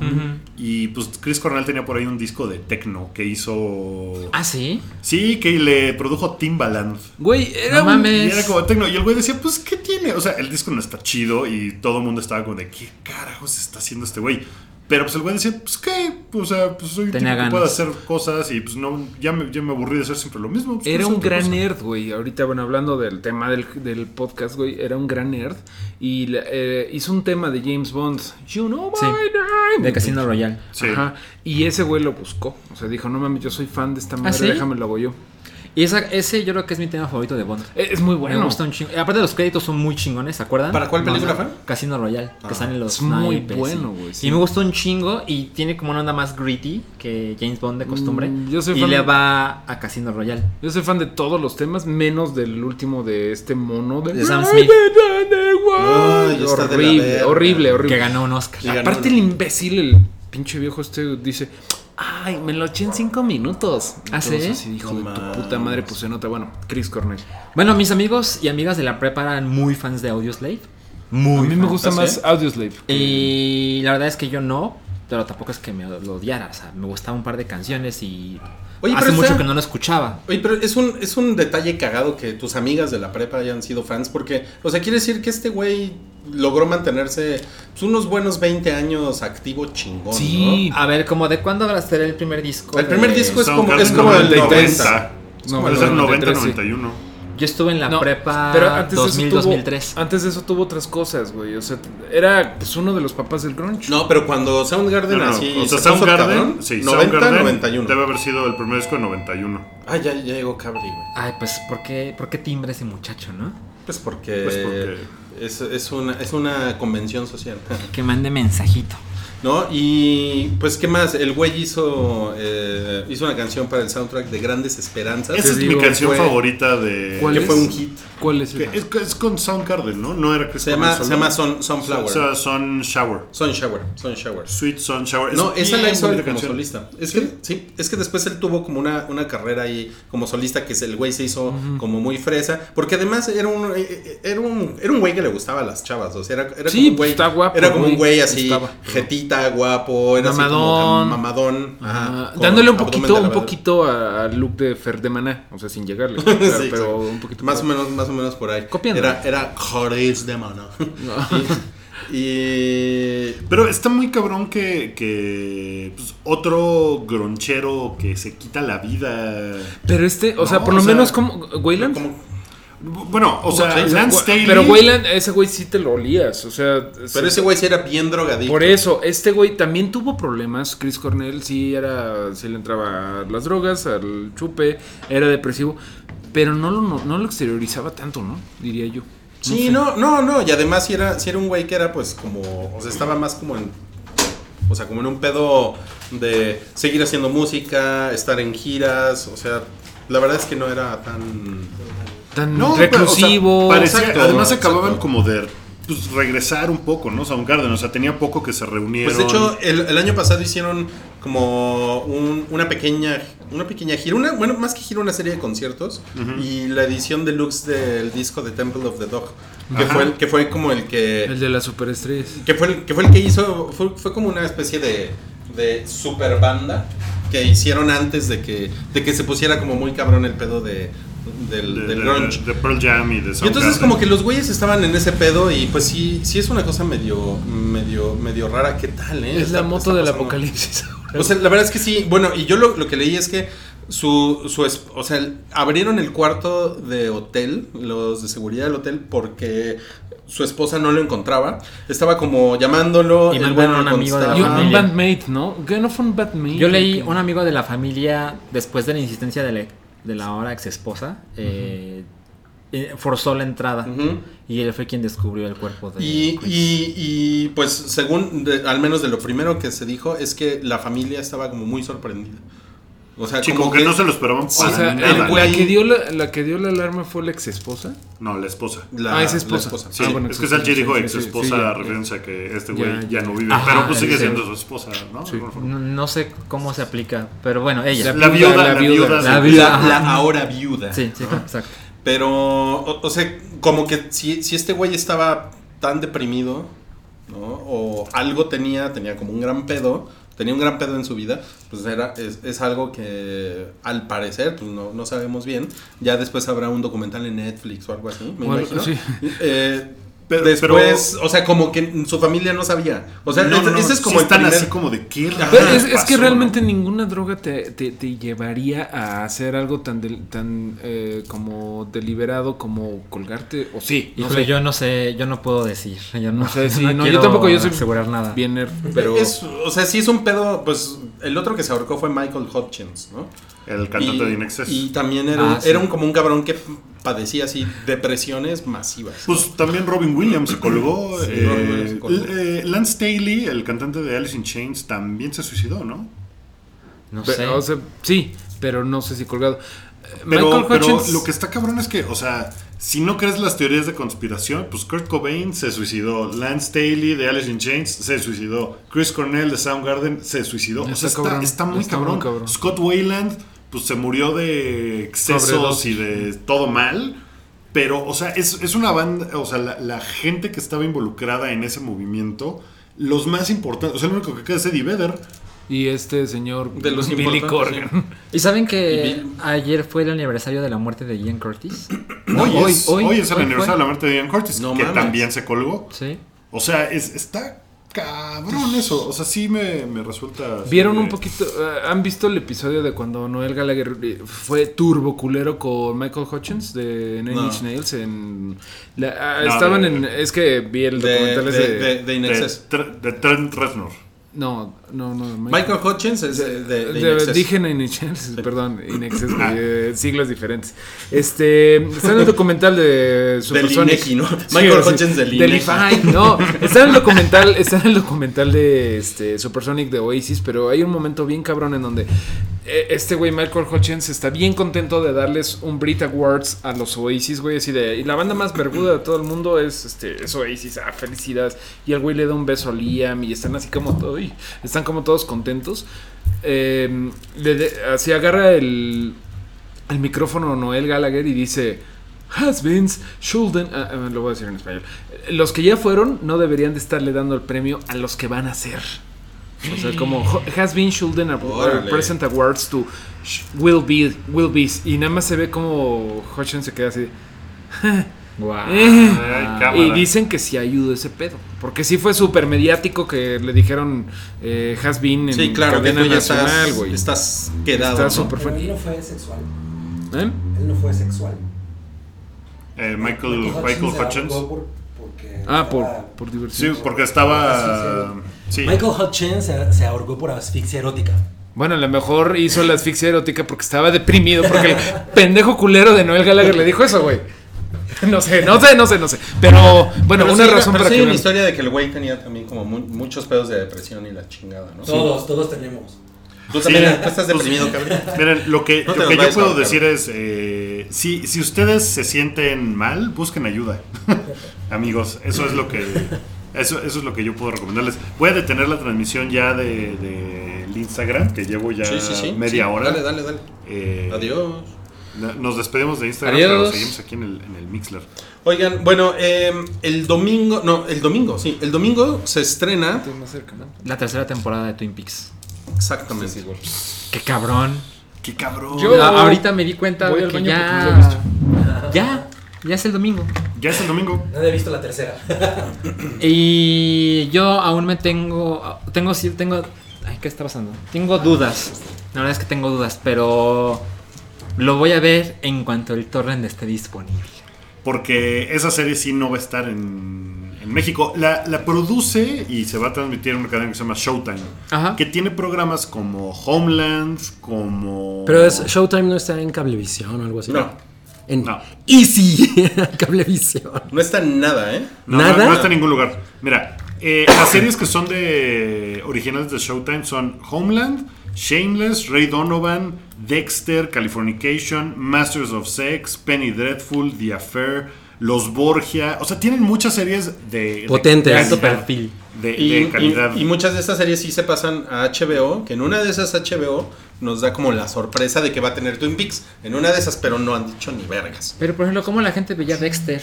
Y pues Chris Cornell tenía por ahí un disco de techno que hizo. Ah, sí. Sí, que le produjo Timbaland. Güey, era No un- mames. Era como techno. Y el güey decía, pues, ¿qué tiene? O sea, el disco no está chido. Y todo el mundo estaba como de, ¿qué carajos está haciendo este güey? Pero pues el güey decía, pues qué, o sea, pues soy un tipo que puede hacer cosas y pues no, ya me, ya me aburrí de hacer siempre lo mismo. pues, Era un gran cosa. nerd, güey. Ahorita, bueno, hablando del tema del, del podcast, güey, era un gran nerd. Y le- eh, hizo un tema de James Bond. You know my Sí, name. De Casino Royale. Sí. Ajá. Y ese güey lo buscó. O sea, dijo, no mames, yo soy fan de esta madre, ¿Ah, sí? déjame lo hago yo. Y esa, ese yo creo que es mi tema favorito de Bond. Eh, Es muy bueno. Me gusta un chingo. Aparte los créditos son muy chingones, ¿se acuerdan? ¿Para cuál película fue? Casino Royale, Ah. que salen los Es muy bueno, y- güey, sí. Y me gustó un chingo y tiene como una onda más gritty que James Bond de costumbre. Mm, yo soy y fan le de- va a Casino Royale. Yo soy fan de todos los temas, menos del último de este mono de, De Sam Smith. Ay, está de la horrible, horrible, horrible. Que ganó un Oscar. Ganó Aparte el imbécil, el pinche viejo este dice, ay, me lo eché en cinco minutos. ¿Ah, sí? Entonces, así, hijo No de tu puta madre, pues se nota. Bueno, Chris Cornell. Bueno, mis amigos y amigas de la prepa eran muy fans de Audioslave. Muy a mí me gusta ¿Ah, más? Audioslave. Y la verdad es que yo no, pero tampoco es que me lo odiara. O sea, me gustaba un par de canciones y Oye, hace pero mucho que no lo escuchaba. Oye, pero es un, es un detalle cagado que tus amigas de la prepa hayan sido fans, porque, o sea, quiere decir que este güey logró mantenerse pues, unos buenos 20 años activo chingón, Sí. A ver, como de cuándo habrá ser el primer disco. El primer de- disco es como, es como del 93. 90. No, Puede bueno, ser 90, 93, sí. 91. Yo estuve en la No, prepa pero antes de, 2000, eso tuvo, 2003. antes de eso tuvo otras cosas, güey. O sea, era pues uno de los papás del grunge. No, pero cuando Soundgarden No, no, así o sea, Soundgarden, sí, 90, Soundgarden 91. debe haber sido el primer disco de 91. Ah, ya, ya llegó Cabri, güey. Ay, pues, ¿por qué, ¿por qué timbre ese muchacho, no? Pues porque, Pues porque- Es, es una, es una convención social. Que mande mensajito. ¿No? Y pues, ¿qué más? El güey hizo, eh, hizo una canción para el soundtrack de Grandes Esperanzas. Esa es digo, mi canción fue- favorita de. ¿Cuál que es? fue un hit. ¿Cuál es que es, es con Soundgarden, ¿no? No era Chris Se llama, se llama Sun, Sunflower. O sea, Sun Shower. Sunshine, Sunshine. Sweet Sun Shower. No, Es esa la hizo como canción. solista. Es que, sí, es que después él tuvo como una, una carrera ahí como solista que el güey se hizo como muy fresa. Porque además era un, eh, eh, era un, era un güey que le gustaba a las chavas. O sea, era, era Sí, como un pues, güey. está guapo, era como un güey. así, Estaba. Guapo, era así como Mamadón. mamadón. Ajá. Dándole un poquito, un poquito a- al look de Fer de Maná, o sea, sin llegarle, Sí, pero, exacto. un poquito Más o menos, más o menos por ahí. Copiando. Era, era Jorge de mano. y, y- Pero está muy cabrón que, que pues, otro gronchero que se quita la vida. Pero este, o sea, por lo sea, menos como Wayland. como- Bueno, o sea, Sí, Lance Gua- Staley. Pero Wayland, ese güey sí te lo olías, o sea, pero sí- ese güey sí era bien drogadicto. Por eso, este güey también tuvo problemas. Chris Cornell sí era, sí le entraba a las drogas, al chupe, era depresivo, pero no lo, no, no lo exteriorizaba tanto, ¿no? Diría yo. Sí, sé. no, no, no, y además si era, sí era un güey que era pues como, o sea, estaba más como en, o sea, como en un pedo de seguir haciendo música, estar en giras, o sea, la verdad es que no era tan... Tan No, pero, o sea, reclusivo. parecía- exacto, además exacto. acababan como de pues, regresar un poco, ¿no? Soundgarden, o sea, tenía poco que se reunieron. Pues de hecho, el, el año pasado hicieron como un- una pequeña una pequeña gira, una, bueno, más que gira, una serie de conciertos y la edición deluxe del disco de Temple of the Dog, que Ajá. fue, el, que fue como el que... el de las superestrellas. Que fue el que, fue el que hizo, fue, fue como una especie de, de super banda que hicieron antes de que, de que se pusiera como muy cabrón el pedo de, del, de, del grunge. de Pearl Jam y de Y entonces Soundgarden. como que los güeyes estaban en ese pedo y pues sí, sí es una cosa medio, medio, medio rara. ¿Qué tal, eh? Es la moto del pasando. apocalipsis. O sea, la verdad es que sí. Bueno, y yo lo, lo que leí es que su, su o sea, abrieron el cuarto de hotel, los de seguridad del hotel, porque su esposa no lo encontraba. Estaba como llamándolo. Y el mandaron güey no a un amigo de la Y un, familia. bandmate, ¿no? ¿Qué no fue un bandmate? Yo leí un amigo de la familia, después de la insistencia de la, de la ahora ex esposa, eh, eh, forzó la entrada. Y él fue quien descubrió el cuerpo de Y, y, y, pues según, de- al menos de lo primero que se dijo, es que la familia estaba como muy sorprendida. O sea, Sí, como que no se lo esperaban O para sea, nada. el- la, que dio la, la que dio la alarma fue la ex esposa. No, la esposa. La, Ah, es la esposa. Sí, Ah, bueno, es que sí, Salchi sí, dijo sí, ex sí, esposa sí, referencia a que este güey Ya, ya, ya. no vive. Ajá, pero pues sigue sí. siendo su esposa, ¿no? Sí. No, no sé cómo se aplica, pero bueno, ella. La viuda, la viuda. La viuda. la ahora viuda. Sí, sí, exacto. Pero, o, o sea, como que si, si este güey estaba tan deprimido, ¿no? O algo tenía, tenía como un gran pedo, tenía un gran pedo en su vida, pues era, es, es algo que al parecer, pues no, no sabemos bien. Ya después habrá un documental en Netflix o algo así, me Bueno, imagino. sí. Eh, Pero- después, o sea, como que su familia no sabía. O sea, No, no, no, ese es sí como el están primer- así como de qué Ajá. Es, es que realmente ¿no? ninguna droga te, te- te llevaría a hacer algo tan del- tan eh, como deliberado como colgarte. O sí, no Híjole, sé. yo no sé, yo no puedo decir. Yo no, No sé, sí, no, yo tampoco, yo soy asegurar nada. bien nerd, pero Es- o sea, sí es un pedo, pues el otro que se ahorcó fue Michael Hutchins, ¿no? El cantante y, de Inexcess. Y también era, Ah, sí. era un, como un cabrón que padecía así depresiones masivas. Pues también Robin Williams se colgó. Sí, eh, Robin Williams se colgó. eh, Lance Staley, el cantante de Alice in Chains, también se suicidó, ¿no? No sé. o sea, sí, pero no sé si colgado. Eh, Pero, lo que está cabrón es que, o sea, si no crees las teorías de conspiración, pues Kurt Cobain se suicidó, Lance Staley de Alice in Chains se suicidó, Chris Cornell de Soundgarden se suicidó. O Está sea, está, cabrón, está muy, está muy cabrón. cabrón. Scott Wayland, pues se murió de excesos y de todo mal. Pero, o sea, es, es una banda, o sea, la, la gente que estaba involucrada en ese movimiento, los más importantes, o sea, el único que queda es Eddie Vedder. Y este señor De los Billy Corgan. ¿Y saben que ayer fue el aniversario de la muerte de Ian Curtis? No, hoy, hoy, es, hoy, hoy es el hoy aniversario fue. de la muerte de Ian Curtis, No que mames. también se colgó. Sí. O sea, es, está cabrón eso. O sea, sí me, me resulta. ¿Vieron un poquito? eh, ¿Han visto el episodio de cuando Noel Gallagher eh, fue turbo culero con Michael Hutchins de Nine No. Inch Nails? En, la- ah, No, estaban de- en. Es que vi el de, documental de, ese. de, de Trent Reznor. No, no, no. Michael Hutchins es de, de, de dije en Excess, perdón, eh, siglos diferentes. Este, está en el documental de Supersonic. Ineki, ¿no? Michael Hutchins del del no, está en el documental, está en el documental de este Supersonic de Oasis, pero hay un momento bien cabrón en donde eh, este güey Michael Hutchins está bien contento de darles un Brit Awards a los Oasis, güey, así de y la banda más verguda de todo el mundo es este es Oasis, ah, felicidades. Y el güey le da un beso a Liam y están así como todo, y están como todos contentos. Eh, le de- así agarra el el micrófono Noel Gallagher y dice Has-beens shouldn't ah, ah, lo voy a decir en español. Los que ya fueron no deberían de estarle dando el premio a los que van a ser. O sea, como has been a- Órale. present awards to will be will be y nada más se ve como Hutchins se queda así. Y dicen que sí ayudó ese pedo. Porque sí fue súper mediático que le dijeron eh, has been en Sí, claro, que cadena ya nacional, estás, güey. estás quedado. Está ¿no? Pero él no fue sexual. ¿Eh? Él no fue sexual. Eh, Michael, Michael Hutchins. ahorcó por- Ah, por, por diversión. Sí, porque estaba. Sí. Michael Hutchins se, se ahorcó por asfixia erótica. Bueno, a lo mejor hizo la asfixia erótica porque estaba deprimido, porque el pendejo culero de Noel Gallagher le dijo eso, güey. No sé, no sé, no sé, no sé. Pero bueno, Pero una sí, razón pero para sí que hay una historia de que el güey tenía también como mu- muchos pedos de depresión y la chingada, ¿no? Todos, todos tenemos. Tú también Sí. tú estás deprimido, cabrón. Miren, lo que, No lo que yo puedo decir es, eh, si, si ustedes se sienten mal, busquen ayuda. Amigos, eso es lo que eso, eso es lo que yo puedo recomendarles. Voy a detener la transmisión ya de, de el Instagram, que llevo ya Sí, sí, sí. media Sí, hora. Dale, dale, dale. Eh, Adiós. Nos despedimos de Instagram, Adiós. pero seguimos aquí en el, en el Mixler. Oigan, bueno, eh, el domingo, no, el domingo, sí, el domingo se estrena. La tercera temporada de Twin Peaks. Exactamente. Qué cabrón. ¡Qué cabrón! Yo- A- ahorita me di cuenta de que ya. Ya, ya es el domingo. Ya es el domingo. No he visto la tercera. Y yo aún me tengo. Tengo. sí, tengo ay, ¿qué está pasando? Tengo dudas. La verdad es que tengo dudas, pero. Lo voy a ver en cuanto el torrent esté disponible. Porque esa serie sí no va a estar en, en México. La, la produce y se va a transmitir en una cadena que se llama Showtime. Ajá. Que tiene programas como Homeland, como... Pero es, Showtime no está en Cablevisión o algo así. No. En No. Easy Cablevisión. No está en nada, ¿eh? No, ¿Nada? No, no está en ningún lugar. Mira, eh, las series que son de originales de Showtime son Homeland, Shameless, Ray Donovan, Dexter, Californication, Masters of Sex, Penny Dreadful, The Affair, Los Borgia. O sea, tienen muchas series de, Potentes. De alto perfil. De, Y, de calidad. y muchas de estas series sí se pasan a HBO, que en una de esas HBO nos da como la sorpresa de que va a tener Twin Peaks. En una de esas, pero no han dicho ni vergas. Pero por ejemplo, ¿cómo la gente veía Dexter?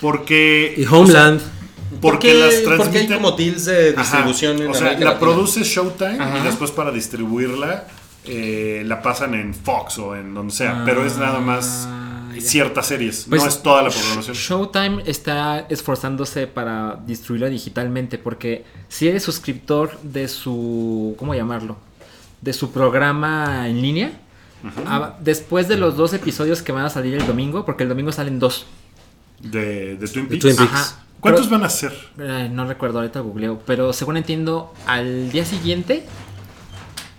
Porque. Y Homeland. Porque ¿Por qué- las Porque hay transmiten. como deals de Ajá. distribución en O sea, América la Latina. produce Showtime Ajá. y después para distribuirla eh, la pasan en Fox o en donde sea. pero es nada más Ah, ya. ciertas series, Pues, no es toda la programación. Showtime está esforzándose para distribuirla digitalmente porque si eres suscriptor de su, ¿cómo llamarlo? De su programa en línea, ah, después de los dos episodios que van a salir el domingo, porque el domingo salen dos, De, de Twin De Peaks. Twin Peaks. Ajá. ¿Cuántos Pero- van a ser? Ay, no recuerdo, ahorita googleo, pero según entiendo, al día siguiente,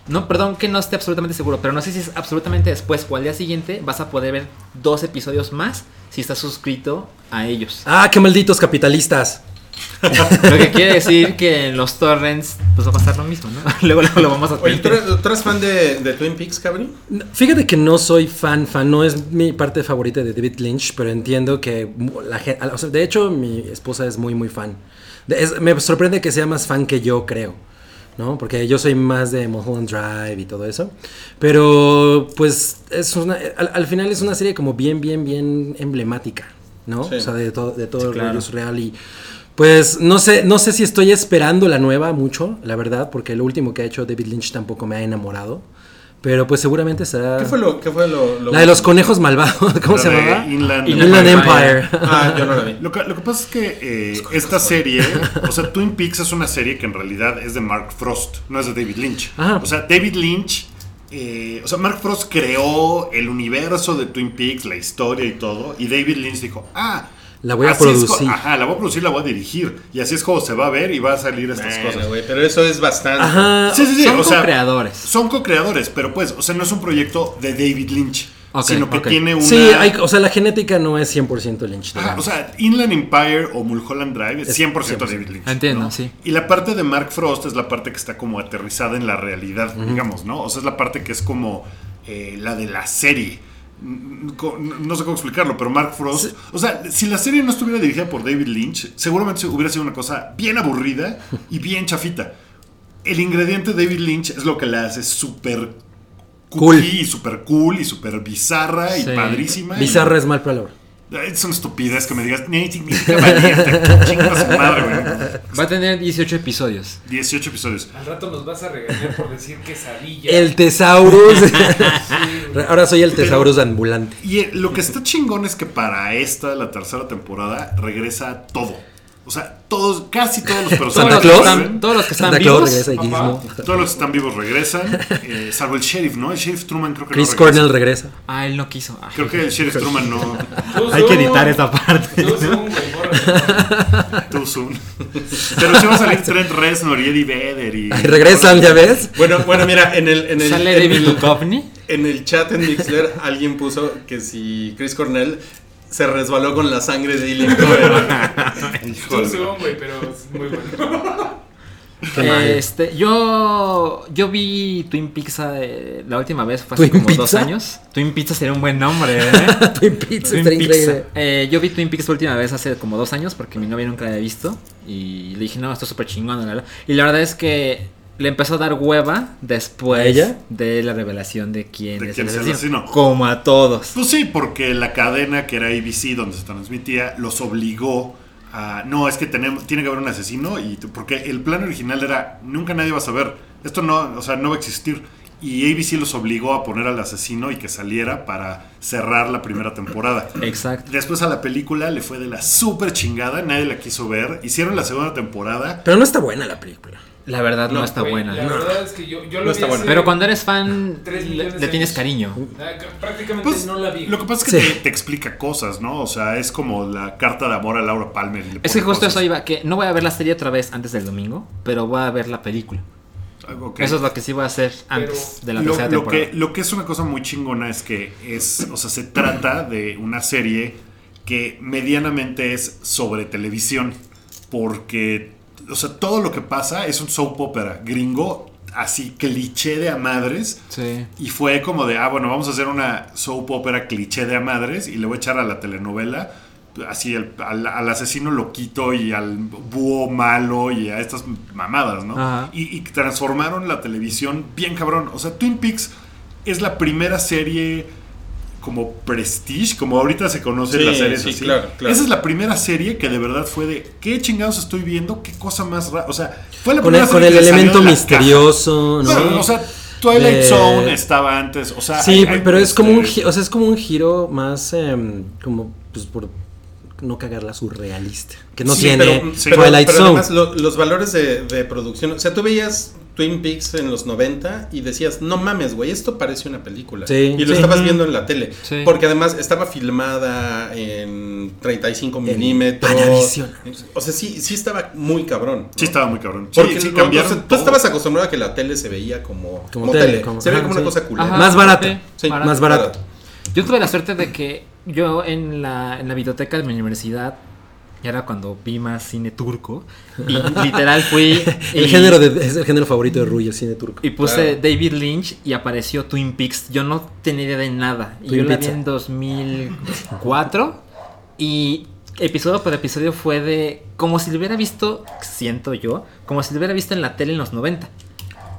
no, perdón que no esté absolutamente seguro, pero no sé si es absolutamente después o al día siguiente vas a poder ver dos episodios más si estás suscrito a ellos. Ah, qué malditos capitalistas. Lo que quiere decir que en los torrents pues va a pasar lo mismo, ¿no? Luego, luego lo vamos a Oye, tener. ¿tú eres, tú eres fan de, de Twin Peaks, cabrón? No, Fíjate que no soy fan, fan, no es mi parte favorita de David Lynch, pero entiendo que la gente, o sea, de hecho mi esposa es muy, muy fan. Es- me sorprende que sea más fan que yo, creo, ¿no? Porque yo soy más de Mulholland Drive y todo eso. Pero, pues, es una, al, al final es una serie como bien, bien, bien emblemática, ¿no? Sí. O sea, de todo, de todo Sí, el claro. rollo surreal y... Pues no sé, no sé si estoy esperando la nueva mucho, la verdad, porque lo último que ha hecho David Lynch tampoco me ha enamorado. Pero pues seguramente será. ¿Qué fue lo, qué fue lo, lo- La de los conejos malvados, ¿cómo La se llamaba? Inland, Inland Empire. Empire. Ah, yo no la vi. Lo que, lo que pasa es que eh, esta serie, o sea, Twin Peaks es una serie que en realidad es de Mark Frost, no es de David Lynch. Ajá. O sea, David Lynch, eh, o sea, Mark Frost creó el universo de Twin Peaks, la historia y todo, y David Lynch dijo, ah, La voy a Así es producir. ajá, la voy a producir, la voy a dirigir. Y así es como se va a ver y va a salir estas Bueno, cosas. güey, pero eso es bastante. Ajá. Sí, sí, sí. Son co-creadores. Son co-creadores, pero pues, o sea, no es un proyecto de David Lynch. Sino que tiene una. Sí, hay, o sea, la genética no es 100% Lynch. Ajá, digamos. o sea, Inland Empire o Mulholland Drive es Es 100%, 100%. David Lynch. Entiendo, ¿no? sí. Y la parte de Mark Frost es la parte que está como aterrizada en la realidad, digamos, ¿no? O sea, es la parte que es como eh, la de la serie. No sé cómo explicarlo, pero Mark Frost. O sea, si la serie no estuviera dirigida por David Lynch, seguramente hubiera sido una cosa bien aburrida y bien chafita. El ingrediente David Lynch es lo que la hace súper Cool. cookie y súper cool y súper bizarra y Sí. padrísima. y- Bizarra es mal palabra. Es una estupidez que me digas, "Ni significa valiente". Chinga su madre, güey. Va a tener 18 episodios. 18 episodios. Al rato nos vas a regañar por decir quesadilla. El Tesaurus. Ahora soy el Tesaurus ambulante. Y eh, lo que está chingón es que para esta, la tercera temporada, regresa todo. O sea, todos, casi todos los Todos Santa los, personajes. todos los que están vivos. regresa. Todos los que están vivos regresan, eh, salvo el sheriff, ¿no? El sheriff Truman creo que Chris no regresa. Cornell regresa. Ah, él no quiso. Ah. Creo que el sheriff Truman no. Hay que editar esa parte. Too soon. Pero sí va a salir Trent Reznor y Eddie Vedder y. Ay, regresan, ¿ya ves? Bueno, bueno, mira, en el, en el, Sale en David el- en el chat en Mixler alguien puso que si Chris Cornell se resbaló con la sangre de zoom, güey, pero es muy bueno. Este, yo yo vi Twin Pizza eh, la última vez fue hace ¿Twin como dos Pizza? años. Twin Pizza sería un buen nombre, ¿eh? Twin Peaks Twin Pizza. increíble. Eh, yo vi Twin Peaks la última vez hace como dos años porque mi novia nunca la había visto. Y le dije, no, esto es súper chingón. la, la, la". Y la verdad es que le empezó a dar hueva después de la revelación de quién De es quién el es el asesino. asesino. Como a todos. Pues sí, porque la cadena que era ABC donde se transmitía los obligó a no, es que tenemos tiene que haber un asesino y porque el plan original era nunca nadie va a saber. Esto no, o sea, no va a existir. Y ABC los obligó a poner al asesino y que saliera para cerrar la primera temporada. Exacto. Después a la película le fue de la super chingada, nadie la quiso ver. Hicieron la segunda temporada. Pero no está buena la película. La verdad no, No, está buena. La verdad es que yo, yo lo No vi está buena. Pero cuando eres fan, le, tienes cariño. Ah, Prácticamente Pues, no la vi. Lo que pasa es que Sí. te, te explica cosas, ¿no? O sea, es como la carta de amor a Laura Palmer. Es que justo cosas. eso iba, que no voy a ver la serie otra vez antes del domingo, pero voy a ver la película. Ah. Eso es lo que sí voy a hacer antes de la lo, tercera lo temporada. que, lo que es una cosa muy chingona es que es, o sea, se trata de una serie que medianamente es sobre televisión, porque, o sea, todo lo que pasa es un soap opera gringo, así cliché de a madres, Sí. y fue como de, ah, bueno, vamos a hacer una soap opera cliché de a madres y le voy a echar a la telenovela. Así el- al, al asesino loquito y al búho malo y a estas mamadas, ¿no? Y, y transformaron la televisión bien cabrón. O sea, Twin Peaks es la primera serie como Prestige, como ahorita se conocen Sí, las series sí, así. claro, claro. Esa es la primera serie que de verdad fue de qué chingados estoy viendo, qué cosa más rara. O sea, fue la Con primera el, con serie el que le salió elemento misterioso, ¿no? Bueno, o sea, Twilight De- Zone estaba antes, o sea, Sí, hay- hay, pero es como un, este, o sea, es como un giro más em, como pues por no cagarla surrealista, que no Sí, tiene pero, sí. pero- Twilight pero Zone. además lo- los valores de, de producción, o sea, tú veías Twin Peaks en los 90 y decías, no mames, güey, esto parece una película. Sí, y lo sí. estabas viendo en la tele. Sí. Porque además estaba filmada en 35 milímetros. O sea, sí, sí estaba muy cabrón. ¿no? Sí estaba muy cabrón. Sí, Porque sí, lo- cambiaron o sea, tú estabas acostumbrado a que la tele se veía como, Como como tele, tele. como- se veía como una cosa culera. Ajá, Más barata. Sí, barata. Más barato. Yo tuve la suerte de que yo en la, en la biblioteca de mi universidad, ya era cuando vi más cine turco, y literal fui... El y- género de, es el género favorito de Rui, el cine turco. Y puse Claro. David Lynch y apareció Twin Peaks. Yo no tenía idea de nada. Y yo la vi Pizza. en 2004. Y episodio por episodio fue de. Como si lo hubiera visto, siento yo, como si lo hubiera visto en la tele en los 90.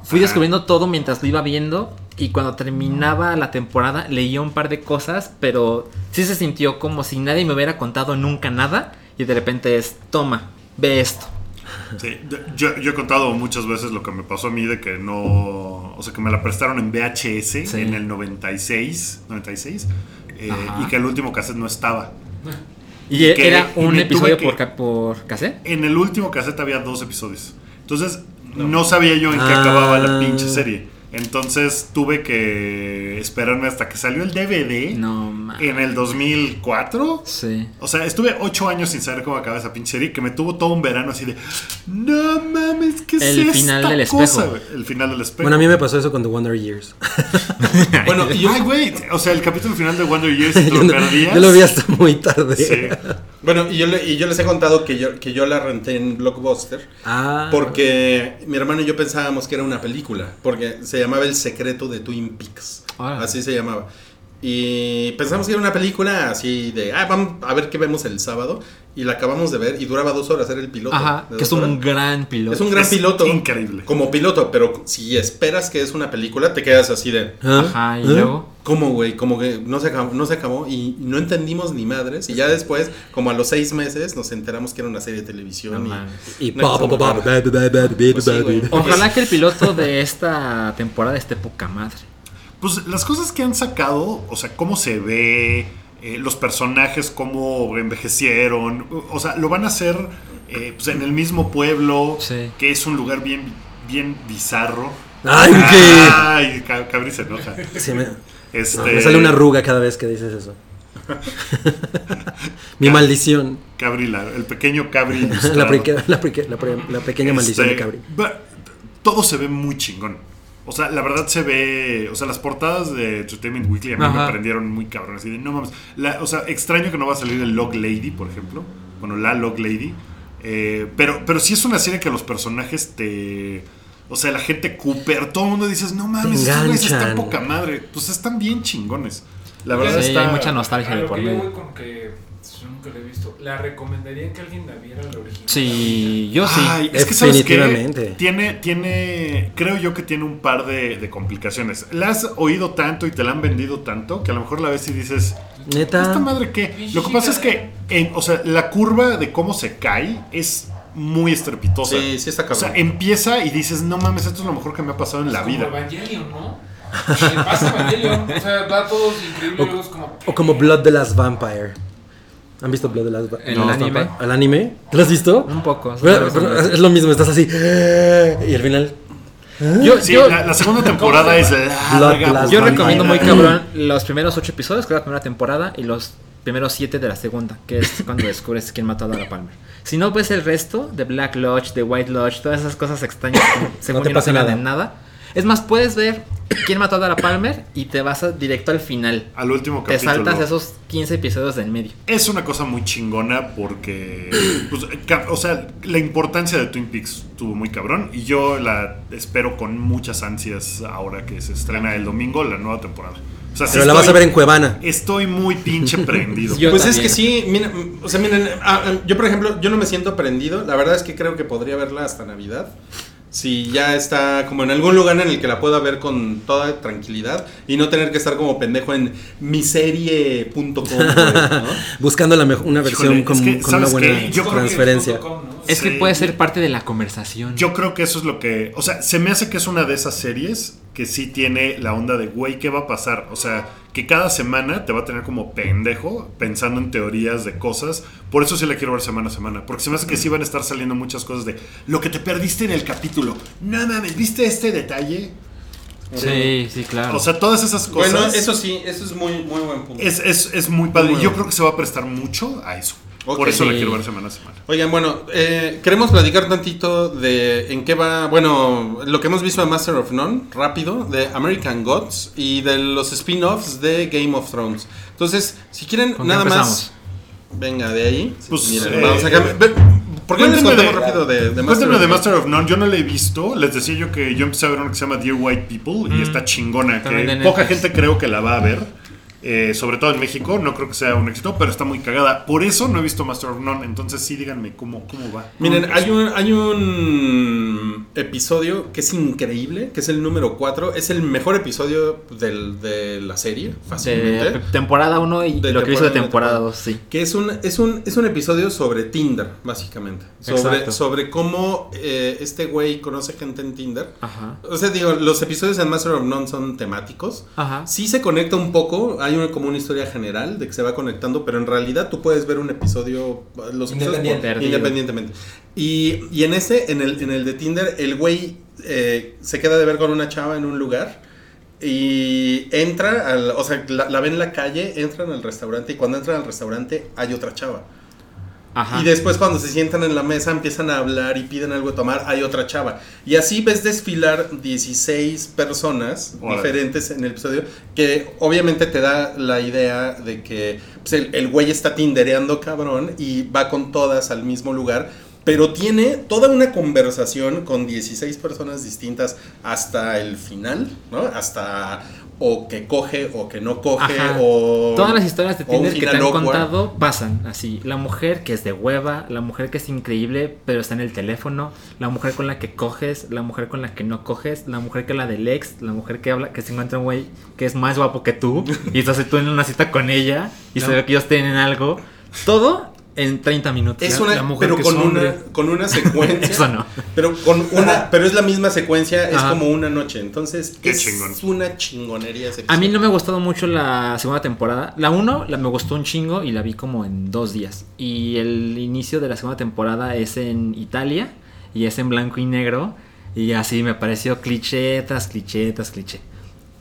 Fui Ajá. descubriendo todo mientras lo iba viendo. Y cuando terminaba la temporada, leía un par de cosas. Pero sí se sintió como si nadie me hubiera contado nunca nada. Y de repente es: toma, ve esto. Sí, yo, yo he contado muchas veces lo que me pasó a mí de que no. O sea, que me la prestaron en VHS Sí. en el 96. 96 eh, y que el último cassette no estaba. Y Que- era un episodio que- por, por cassette. En el último cassette había dos episodios. Entonces, no, sabía yo en qué Ah. acababa la pinche serie. Entonces tuve que esperarme hasta que salió el DVD No, ma. en el 2004. Sí. O sea, estuve ocho años sin saber cómo acaba esa pinche serie, que me tuvo todo un verano así de, no mames, ¿qué es El final esta del espejo. cosa, güey?" El final del espejo. Bueno, a mí me pasó eso con The Wonder Years. Bueno, y yo, Ay, güey, o sea, el capítulo final de Wonder Years te lo no- perdías. yo lo vi hasta muy tarde. Sí. bueno, y yo, le- y yo les he contado que yo, que yo la renté en Blockbuster. Ah. Porque mi hermano y yo pensábamos que era una película, porque se llamaba El secreto de Twin Peaks. Así se llamaba. Y pensamos que era una película así de, ah, vamos a ver qué vemos el sábado. Y la acabamos de ver y duraba dos horas, era el piloto. Ajá, que es un gran piloto. Es un gran Es piloto. increíble. Como piloto, pero si esperas que es una película, te quedas así de. Ajá, y ¿Ah? luego. ¿cómo, güey? Como que no se acabó, no se acabó y no entendimos ni madres. Y ya después, como a los seis meses, nos enteramos que era una serie de televisión. Y- Pues pa, Ojalá que el piloto de esta temporada esté poca madre. Pues las cosas que han sacado, o sea, cómo se ve, eh, los personajes, cómo envejecieron, o sea, lo van a hacer eh, pues, en el mismo pueblo, Sí. que es un lugar bien, bien bizarro. Ay, qué. Ay, Ca- Cabri se enoja. Sí, me, Este, no, me sale una arruga cada vez que dices eso. Mi maldición. Cabri, la- el pequeño Cabri. La, la, la pequeña maldición de Este, Cabri. Todo se ve muy chingón. O sea, la verdad se ve. O sea, las portadas de Entertainment Weekly a mí me prendieron muy cabrón. Así de, no mames. La- o sea, extraño que no va a salir el Log Lady, por ejemplo. Bueno, la Log Lady. Eh, pero, pero sí es una serie que los personajes te. O sea, la gente Cooper, todo el mundo dices, no mames, estos güeyes están poca madre. Pues están bien chingones. La verdad Sí, está. hay mucha nostalgia de por medio. voy con que yo nunca la he visto. ¿La recomendarían que alguien la viera la original? Sí, yo sí. Ay, es que sabes? Definitivamente. tiene, tiene, creo yo que tiene un par de, de complicaciones. La has oído tanto y te la han vendido tanto que a lo mejor la ves y dices, ¿esta Neta. madre qué? Lo que pasa es que, en- o sea, la curva de cómo se cae es muy estrepitosa. Sí, sí está O sea, cabrón. empieza y dices, no mames, esto es lo mejor que me ha pasado en la como vida. Evangelion, ¿no? Le pasa Evangelion. O sea, va todos increíble. O- como. O como Blood the Last Vampire. ¿Han visto Blood the Last Vampire? ¿El anime? ¿El anime? ¿Lo has visto? Un poco. Pero- pero es lo mismo, estás así. Y al final. Yo, Sí, yo, la, la segunda temporada es larga. Blood Blast yo recomiendo muy cabrón los primeros ocho episodios, que es la primera temporada, y los primeros siete de la segunda, que es cuando descubres quién mató a Laura Palmer. Si no ves el resto de Black Lodge, de White Lodge, todas esas cosas extrañas según te yo no pasa se nada. de nada. Es más, puedes ver quién mató a Laura Palmer y te vas a- directo al final. Al último Te capítulo. saltas esos 15 episodios del medio. Es una cosa muy chingona porque, pues, o sea, la importancia de Twin Peaks estuvo muy cabrón y yo la espero con muchas ansias ahora que se estrena el domingo la nueva temporada. O sea, sí Pero la vas a ver en Cuevana. Estoy muy pinche prendido. Yo pues también. es que sí, mira, o sea, miren, ah, ah, yo por ejemplo, yo no me siento prendido. La verdad es que creo que podría verla hasta Navidad. Si ya está como en algún lugar en el que la pueda ver con toda tranquilidad y no tener que estar como pendejo en miserie.com. ¿no? Buscando la mejo- una versión Híjole, con, es que, con una ¿sabes buena qué? Yo creo Es que puede ser parte de la conversación. Yo creo que eso es lo que. O sea, se me hace que es una de esas series que sí tiene la onda de, güey, ¿qué va a pasar? O sea, que cada semana te va a tener como pendejo pensando en teorías de cosas. Por eso sí la quiero ver semana a semana. Porque se me hace que sí van a estar saliendo muchas cosas de lo que te perdiste en el capítulo. No mames, ¿viste este detalle? Sí, sí, claro. O sea, todas esas cosas. Bueno, eso sí, eso es muy, muy buen punto. es, es, es muy padre. Muy Y yo bueno. creo que se va a prestar mucho a eso. Ok. Por eso la quiero ver semana a semana. Oigan, bueno, eh, queremos platicar tantito de en qué va, bueno, lo que hemos visto de Master of None, rápido, de American Gods y de los spin-offs de Game of Thrones. Entonces, si quieren, ¿Con qué nada más, venga de ahí. Pues, Miren, eh, vamos a cambiar. Ve- ¿Por qué no les contamos de- rápido de, de Master of de None? Master of None, yo no la he visto. Les decía yo que yo empecé a ver una que se llama Dear White People y está chingona. También Que de poca gente creo que la va a ver. Eh, sobre todo en México, no creo que sea un éxito, pero está muy cagada. Por eso no he visto Master of None. Entonces, sí, díganme cómo, cómo va. Miren, ¿Cómo hay un, hay un episodio que es increíble, que es el número 4. Es el mejor episodio del- de la serie, de fácilmente. temporada 1 y De lo que hizo de temporada temporada uno, 2, sí. Que es un, es un, es un episodio sobre Tinder, básicamente. Sobre, Exacto. sobre cómo eh, este güey conoce gente en Tinder. Ajá. O sea, digo, los episodios en Master of None son temáticos. Ajá. Sí se conecta un poco, hay una, como una historia general de que se va conectando, pero en realidad tú puedes ver un episodio, los episodios Independiente. independientemente. Y, y en ese, en el, en el de Tinder, el güey eh, se queda de ver con una chava en un lugar y entra, al- o sea, la, la ven en la calle, entran al restaurante y cuando entran al restaurante hay otra chava. Ajá. Y después cuando se sientan en la mesa empiezan a hablar y piden algo de tomar, hay otra chava. Y así ves desfilar 16 personas Órale. diferentes en el episodio, que obviamente te da la idea de que pues, el, el güey está tindereando cabrón y va con todas al mismo lugar. Pero tiene toda una conversación con 16 personas distintas hasta el final, ¿no? Hasta o que coge o que no coge Ajá. o... Todas las historias de Tinder que te han awkward. contado pasan así. La mujer que es de hueva, la mujer que es increíble pero está en el teléfono, la mujer con la que coges, la mujer con la que no coges, la mujer que la del ex, la mujer que habla, que se encuentra un güey que es más guapo que tú y estás tú en una cita con ella y se ve que ellos tienen algo. Todo en 30 minutos. Es La- una, la mujer pero que con una, con una secuencia. Eso no. Pero con una, pero es la misma secuencia, es Ajá. como una noche. Entonces, Qué es chingón. una chingonería ese A mí no me ha gustado mucho la segunda temporada. La 1 la me gustó un chingo y la vi como en dos días. Y el inicio de la segunda temporada es en Italia y es en blanco y negro. Y así me pareció cliché tras cliché tras cliché.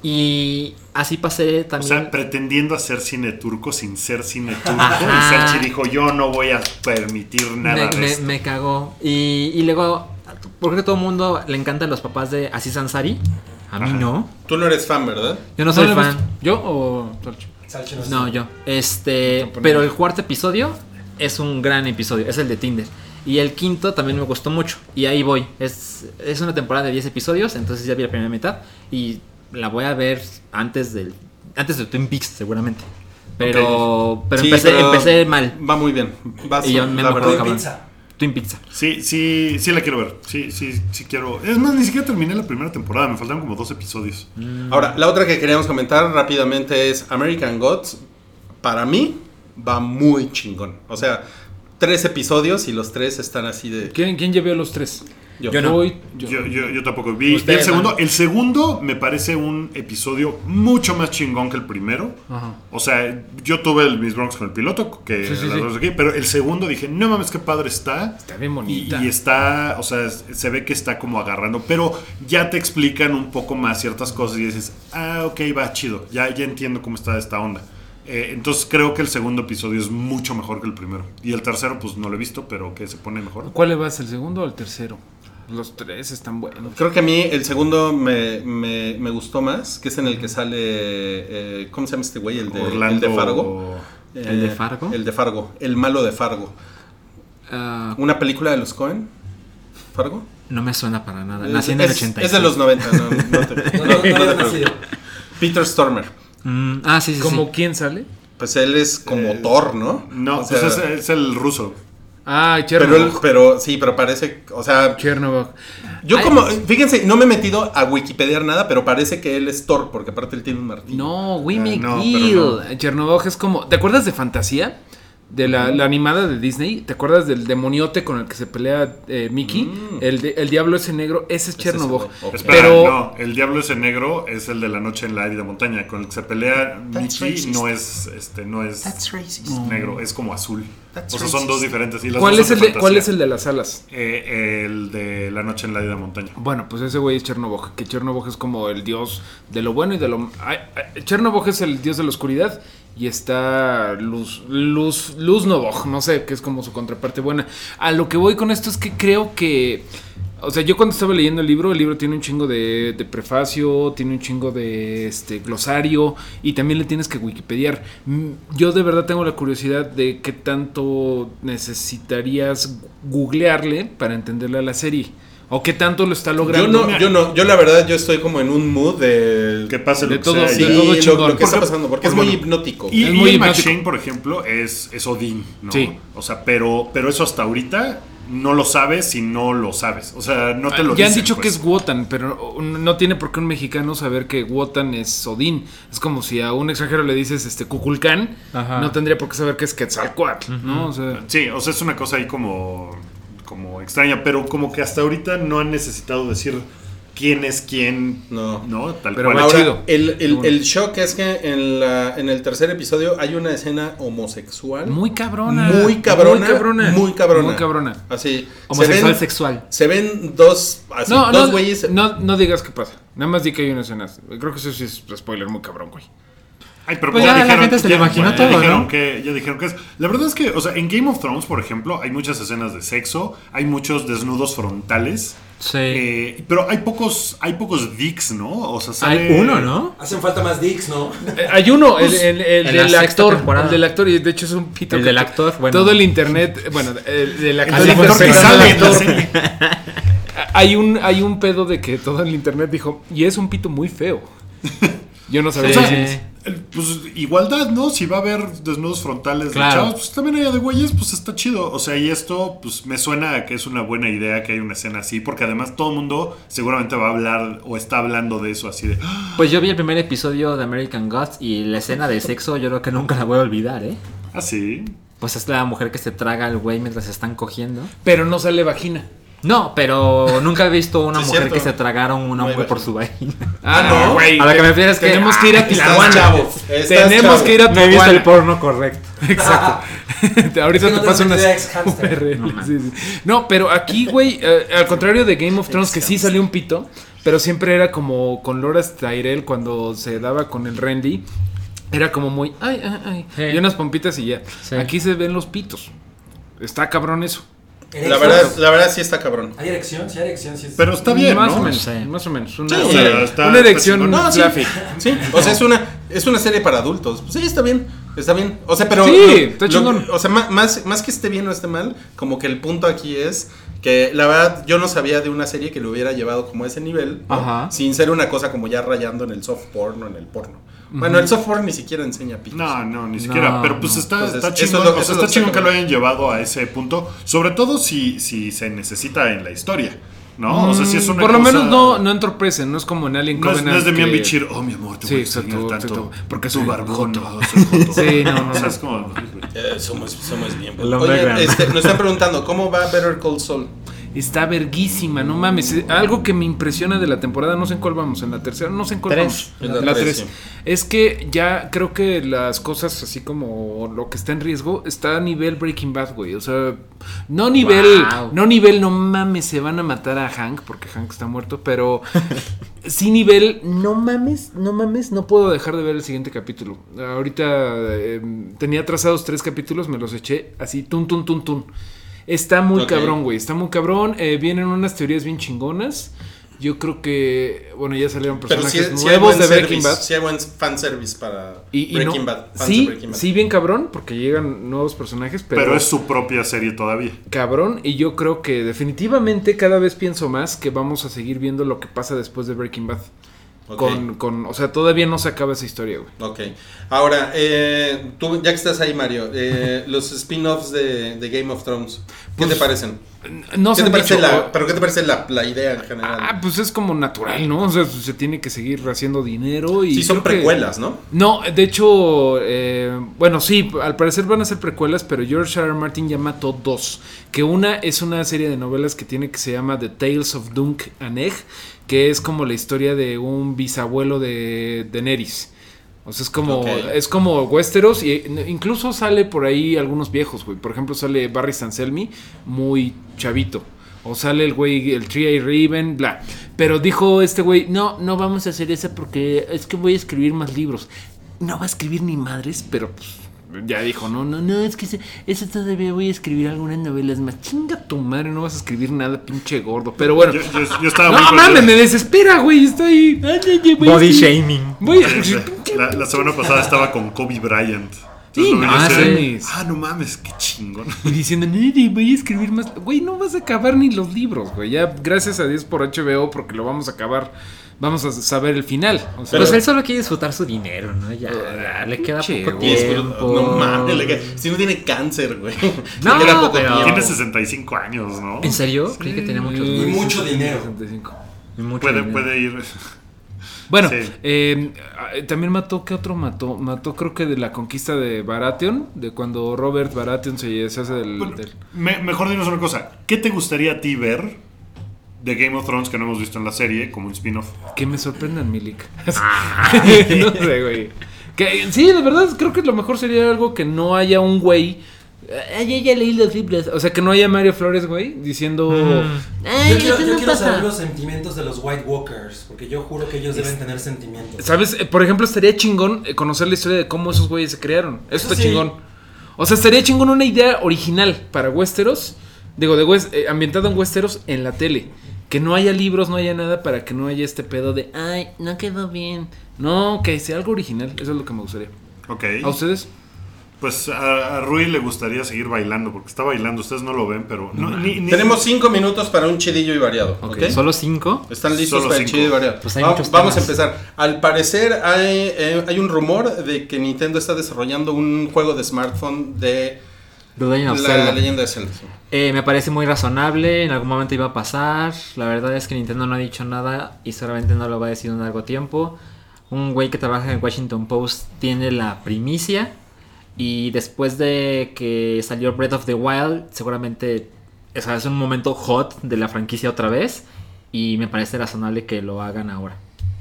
Y así pasé O también. sea, pretendiendo hacer cine turco sin ser cine turco. Ajá. Y Salchi dijo, yo no voy a permitir nada me, de me- esto. me cagó. Y, y luego, ¿por qué a todo el mundo le encantan los papás de Aziz Ansari? A mí Ajá. no. Tú no eres fan, ¿verdad? Yo no soy ¿No lo fan. ves? ¿Yo o Torcho? Salchi no yo. Este, pero el cuarto episodio es un gran episodio, es el de Tinder. Y el quinto también me gustó mucho. Y ahí voy. Es, es una temporada de 10 episodios, entonces ya vi la primera mitad. Y la voy a ver antes del antes de Twin Peaks, seguramente. Pero, pero, Sí, empecé, pero empecé mal. Va muy bien. Vas, Y yo me la acuerdo, verdad. Twin. Pizza. Twin Pizza. Sí, sí, sí la quiero ver. Sí, sí, sí quiero. Es más, ni siquiera terminé la primera temporada. Me faltan como dos episodios. Ahora, la otra que queríamos comentar rápidamente es American Gods. Para mí, va muy chingón. O sea, tres episodios y los tres están así de. ¿Quién, quién vio los tres? Yo. Yo no. Voy- yo- Yo, yo, yo tampoco vi. Y Ustedes el segundo, el segundo me parece un episodio mucho más chingón que el primero. Ajá. O sea, yo tuve el Miss Bronx con el piloto, que Sí, sí, las sí. dos aquí, pero el segundo dije, no mames, qué padre está. Está bien Y, bonita. y está, o sea, se ve que está como agarrando, pero ya te explican un poco más ciertas cosas y dices, ah, ok, va chido, ya, ya entiendo cómo está esta onda. Eh, entonces creo que el segundo episodio es mucho mejor que el primero. Y el tercero, pues no lo he visto, pero que se pone mejor. ¿Cuál le vas, el segundo o el tercero? Los tres están buenos. Creo que a mí el segundo me, me, me gustó más, que es en el que sale. eh, ¿Cómo se llama este güey? El de, el de Fargo. ¿El de Eh, Fargo? El de Fargo. El malo de Fargo. Ah, Una película de los Cohen. ¿Fargo? no me suena para nada. Es- Nací en el es- 86. Es de los 90, no, no te- No, no- no, no no te habías preocupes. nacido. Peter Stormer. Mm, ah, sí, sí, sí. ¿Cómo quién sale? Pues él es como Eh, Thor, ¿no? No, O sea, pues es, es el ruso. Ah, pero, Chernobyl. pero sí, pero parece, o sea, Chernobyl. yo Ay. como, fíjense, no me he metido a Wikipedia nada, pero parece que él es Thor, porque aparte él tiene un martillo. No, we Ah, make no, deal. pero Chernobyl es como. ¿Te acuerdas de Fantasía? De la, la animada de Disney. ¿Te acuerdas del demoniote con el que se pelea eh, Mickey? Mm. El, de- el diablo ese negro. Ese es Chernobyl. es. Espera, Pero- no, el diablo ese negro es el de la noche en la árida montaña. Con el que se pelea That's Mickey racist. no es, este, no es negro, es como azul. That's o sea, son racist. dos diferentes. y las ¿Cuál dos es, el de, ¿Cuál es el de las alas? Eh, el de la noche en la árida montaña. Bueno, pues ese güey es Chernobyl, que Chernobyl es como el dios de lo bueno y de lo... Chernobyl es el dios de la oscuridad y está Luz, Luz, Luz Novoj, no sé, que es como su contraparte buena. A lo que voy con esto es que creo que... O sea, yo cuando estaba leyendo el libro, el libro tiene un chingo de, de prefacio, tiene un chingo de este glosario y también le tienes que wikipediar. Mm, Yo de verdad tengo la curiosidad de qué tanto necesitarías googlearle para entenderle a la serie. O qué tanto lo está Yo logrando. no, yo no, yo la verdad yo estoy como en un mood de Que pase De lo que todo- sea. sí, de todo lo- chingón. lo, que está pasando, porque es muy bueno, hipnótico. Y, Es y muy el hipnótico. Machine, por ejemplo, es, es Odín, ¿no? Sí. O sea, pero, pero eso hasta ahorita no lo sabes si no lo sabes. O sea, no te lo ya han dicho que pues. es Wotan, pero no tiene por qué un mexicano saber que Wotan es Odín. Es como si a un extranjero le dices este Cuculcán, Ajá. no tendría por qué saber que es Quetzalcoatl, ¿no? O sea, Sí, o sea, es una cosa ahí como, como extraña, pero como que hasta ahorita no han necesitado decir quién es quién. No. No, tal Pero cual. Ahora, chido. el, el, shock es que en, la, en el tercer episodio hay una escena homosexual. Muy cabrona. Muy cabrona. Muy cabrona. Muy cabrona. Muy cabrona. Así. Homosexual se ven, sexual. Se ven dos, así, No, dos no, güeyes. no, no digas qué pasa. Nada más di que hay una escena. Creo que eso sí es spoiler muy cabrón, güey. Ay, pero Pues ya la gente se lo imaginó ya todo, dijeron ¿no? Que, ya dijeron que es. La verdad es que, o sea, en Game of Thrones, por ejemplo, hay muchas escenas de sexo, hay muchos desnudos frontales. Sí. eh, pero hay pocos, hay pocos dicks, ¿no? O sea, Hay sale- uno, ¿no? Hacen falta más dicks, ¿no? Eh, hay uno, el, el- el en la del actor. temporada. El del actor, y de hecho es un pito. El que del to- actor, bueno. Todo el internet, bueno, el del El actor. Que sale el en la actor. serie. Hay un, hay un pedo de que todo el internet dijo, y es un pito muy feo. Yo no sabía Sí. decir El- Pues igualdad, ¿no? Si va a haber desnudos frontales Claro. de chavos, pues también haya de güeyes, pues está chido. O sea, y esto, pues me suena a que es una buena idea que hay una escena así, porque además todo el mundo seguramente va a hablar o está hablando de eso así de. "Ah, Pues yo vi el primer episodio de American Gods y la escena de sexo yo creo que nunca la voy a olvidar, ¿eh? Ah, sí. Pues es la mujer que se traga al güey mientras se están cogiendo. Pero no sale vagina. No, pero nunca he visto una Sí, mujer cierto. que se tragaron un hombre por su vagina. Ah, ¿no? no, güey. A lo que me refiero es que- Tenemos que ir a Ah, Tijuana. Tenemos chavo. que ir a No he visto el Tijuana. porno correcto. Exacto. Ahorita te no paso te unas. No. Sí, sí. No, pero aquí, güey, eh, al contrario de Game of Thrones, que sí salió un pito, pero siempre era como con Loras Tyrell cuando se daba con el Randy. Era como muy, ay, ay, ay. Sí. Y unas pompitas y ya. Sí. Aquí se ven los pitos. Está cabrón eso. La verdad, la verdad sí está cabrón. ¿Hay erección? Sí, hay erección. Sí, es- Pero está bien, más ¿no? o menos, Sí. más o menos. Una, Sí, una- o sea, está- una está erección. No, sí. o sea, es una, es una serie para adultos. Sí, está bien, está bien. O sea, pero... Sí, lo- está lo- chingón. o sea, más, más que esté bien o esté mal, como que el punto aquí es que la verdad yo no sabía de una serie que lo hubiera llevado como a ese nivel, ¿no? Ajá. sin ser una cosa como ya rayando en el soft porn o en el porno. Bueno, el soft porn ni siquiera enseña pitos. No, no, ni siquiera. No, pero pues no. está, Entonces, está es chingón, lo- o sea, es está chingón que lo hayan llevado a ese punto. Sobre todo si, si se necesita en la historia. ¿No? O sea, si es una Por lo cosa- menos no, no entorpecen, no es como en Alien No es, Covenant. no es de mi que- bichir, oh mi amor, te Sí, voy a exacto, extrañar tanto. exacto, porque tu soy barbón, no, soy joto. Sí, no, no, O sea, es como. Eh, somos, somos bien. Oye, este, nos están preguntando, ¿cómo va Better Call Saul? Está verguísima, no mames. Eh, Algo que me impresiona de la temporada, no sé en cuál vamos, en la tercera, no sé en cuál Tres. vamos. En la En la tres, tres. sí. Es que ya creo que las cosas así como lo que está en riesgo está a nivel Breaking Bad, güey. O sea, no nivel, Wow. no nivel, no mames, se van a matar a Hank porque Hank está muerto, pero sí nivel, no mames, no mames, no puedo dejar de ver el siguiente capítulo. Ahorita eh, tenía trazados tres capítulos, me los eché así, tun, tun, tun, tun. Está muy cabrón, güey. Está muy cabrón. Eh, vienen unas teorías bien chingonas. Yo creo que, bueno, ya salieron personajes hay nuevos buen de Breaking service, Bad. sí hay buen fanservice para Y, y Breaking no- Bad. fans de sí, Breaking Bad. sí, bien cabrón, porque llegan nuevos personajes, pero, Pero es su propia serie todavía. cabrón. Y yo creo que definitivamente cada vez pienso más que vamos a seguir viendo lo que pasa después de Breaking Bad. Con, con, o sea, todavía no se acaba esa historia, güey. Ok. Ahora, eh, tú, ya que estás ahí, Mario, eh, los spin-offs de, de Game of Thrones, ¿qué te parecen? No ¿Qué se te han parece dicho, la, o- ¿Pero qué te parece la, la idea en general? Ah, pues es como natural, ¿no? O sea, se tiene que seguir haciendo dinero y sí, son que- precuelas, ¿no? No, de hecho, eh, bueno, sí, al parecer van a ser precuelas, pero George R. R. Martin ya mató dos. Que una es una serie de novelas que tiene que se llama The Tales of Dunk and Egg, que es como la historia de un bisabuelo de Daenerys. O sea, es como, es como Westeros y incluso sale por ahí algunos viejos, güey. Por ejemplo, sale Barry Sanselmi, muy chavito. O sale el güey, el Tree Raven, bla. Pero dijo este güey, no, no vamos a hacer esa porque es que voy a escribir más libros. No va a escribir ni madres, pero pues ya dijo, no, no, no, es que ese- eso todavía voy a escribir algunas novelas más. Chinga tu madre, no vas a escribir nada, pinche gordo. Pero bueno. Yo, yo- yo estaba no muy mames, me desespera, güey. Estoy. Ay, ay, ay, voy a Body escribir- shaming. Voy a. La, la semana pasada estaba con Kobe Bryant. Sí, no mames. Ah, no mames, qué chingón. Y diciendo, voy a escribir más. Güey, no vas a acabar ni los libros, güey. Ya, gracias a Dios por HBO, porque lo vamos a acabar. Vamos a saber el final. O sea, Pues él solo quiere disfrutar su dinero, ¿no? Ya, le queda poco tiempo. No mames, le queda- si no tiene cáncer, güey. No, le queda poco pero- tiempo. Tiene 65 años, ¿no? ¿En serio? Creí que tenía muchos. Y mucho dinero. 65. Y mucho Puede, dinero. puede ir. Bueno, Sí. eh, también mató, ¿qué otro mató? Mató creo que de la conquista de Baratheon, de cuando Robert Baratheon se, se hace del... Bueno, del- me- mejor dinos una cosa. ¿Qué te gustaría a ti ver de Game of Thrones que no hemos visto en la serie, como un spin-off. Que me sorprendan, Milik. Ah. no sé, güey. Que, sí, de verdad, creo que lo mejor sería algo que no haya un güey. Ay, ya, leí los libros. O sea, que no haya Mario Flores, güey, diciendo. Mm. Ay, Yo quiero, eso yo no quiero pasa". saber los sentimientos de los White Walkers, porque yo juro que ellos deben tener sentimientos. ¿Sabes? Eh, Por ejemplo, estaría chingón eh, conocer la historia de cómo esos güeyes se crearon. Eso, Eso está sí. chingón. O sea, estaría chingón una idea original para Westeros. Digo, de West, eh, ambientado en Westeros en la tele. Que no haya libros, no haya nada para que no haya este pedo de, ay, no quedó bien. No, que sea algo original. Eso es lo que me gustaría. Ok. ¿A ustedes? Pues a, a Rui le gustaría seguir bailando, porque está bailando. Ustedes no lo ven, pero. no, ni- ni- Tenemos cinco minutos para un chidillo y variado. Ok. Solo cinco. ¿Están listos Solo para el chido y variado? Pues hay Va- muchos vamos a empezar. Al parecer hay, eh, hay un rumor de que Nintendo está desarrollando un juego de smartphone de The Legend of la Zelda. leyenda de Zelda. Eh, me parece muy razonable, en algún momento iba a pasar. La verdad es que Nintendo no ha dicho nada y seguramente no lo va a decir en largo tiempo. Un güey que trabaja en Washington Post tiene la primicia. Y después de que salió Breath of the Wild, seguramente o sea, es un momento hot de la franquicia otra vez. Y me parece razonable que lo hagan ahora.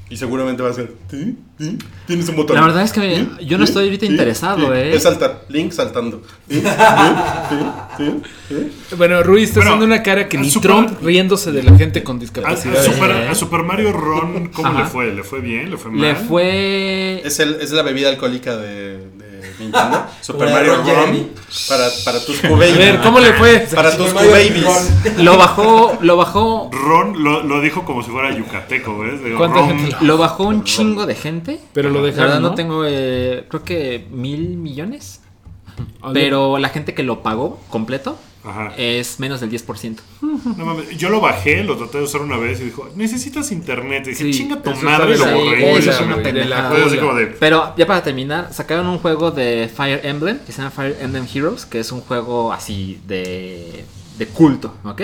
Y seguramente va a ser. ¿Sí? ¿Sí? Tienes un botón. La verdad es que ¿Sí? yo no estoy ahorita interesado. ¿eh? Es saltar. Link saltando. Bueno, Rui está Bueno, haciendo una cara que a ni Super- Trump riéndose de la gente con a, a discapacidad. Super, ¿eh? a Super Mario Ron, ¿cómo Ajá. le fue? ¿Le fue bien? ¿Le fue mal? Le fue... Es, el, es la bebida alcohólica de Nintendo. Super la Mario. Jeremy. Para, para tus A Q-Babies. ver, ¿cómo le fue? Para tus. Ron. Lo bajó, lo bajó Ron lo, lo dijo como si fuera yucateco, ¿ves? Digo, ¿Cuánta Ron- gente lo- bajó un chingo de gente. Pero lo La dejaron, verdad no, ¿no? tengo, eh, creo que mil millones. Pero la gente que lo pagó completo Ajá. es menos del 10%. No mames, yo lo bajé, lo traté de usar una vez y dijo, necesitas internet. Y dije, Sí, chinga tu madre, lo borré. una pendejada. Pero ya para terminar, sacaron un juego de Fire Emblem que se llama Fire Emblem Heroes, que es un juego así de, de culto, ¿ok?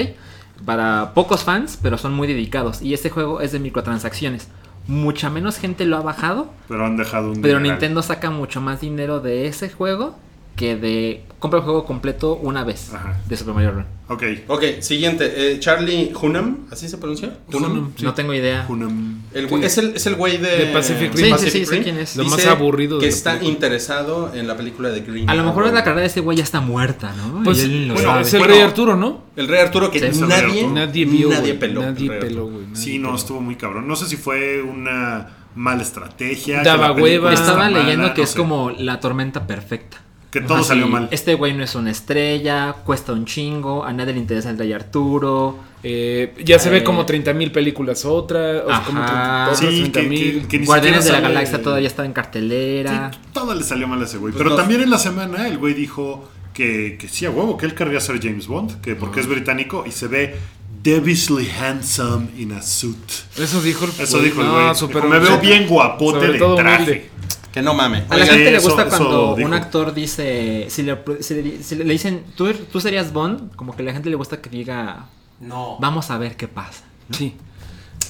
Para pocos fans, pero son muy dedicados. Y este juego es de microtransacciones. Mucha menos gente lo ha bajado, pero han dejado un Pero dineral. Nintendo saca mucho más dinero de ese juego que de compra el juego completo una vez Ajá. de Super Mario Run. Ok. Ok, siguiente. eh, Charlie Hunnam, ¿así se pronuncia? Hunnam. Sí. No tengo idea. Unam. El güey- es, el, es el güey de, De Pacific Rim. Pacific Sí, sí, sí, sé Rim. quién es. Lo más aburrido Que está película. interesado en la película de Green. A lo mejor Arrow. la carrera de ese güey ya está muerta, ¿no? Pues, Y él lo bueno, sabe. es el Bueno, rey Arturo, ¿no? El Rey Arturo que Sí, nadie. Nadie vio, nadie peló. Nadie güey. Sí, no, peló. estuvo muy cabrón. No sé si fue una mala estrategia. Daba hueva. Estaba leyendo que es como la tormenta perfecta. Que todo salió mal. Este güey no es una estrella, cuesta un chingo, a nadie le interesa el Rey Arturo. Eh, ya se Eh, ve como 30 mil películas otra, o sea, como Ajá. 30 otras Sí, 30 que, Guardianes de la Galaxia todavía está en cartelera. Sí, todo le salió mal a ese güey. Pues Pero no- también en la semana el güey dijo que, que sí, a huevo, que él querría ser James Bond, que porque es británico y se ve devilishly handsome in a suit. Eso dijo el Eso dijo el No, güey. Dijo, me veo bien guapote de traje. humilde. Que no mame. A la Oiga, gente le gusta eso cuando un actor dice, si le, si le- si le dicen, ¿tú, tú serías Bond, como que a la gente le gusta que diga, No. vamos a ver qué pasa. Sí.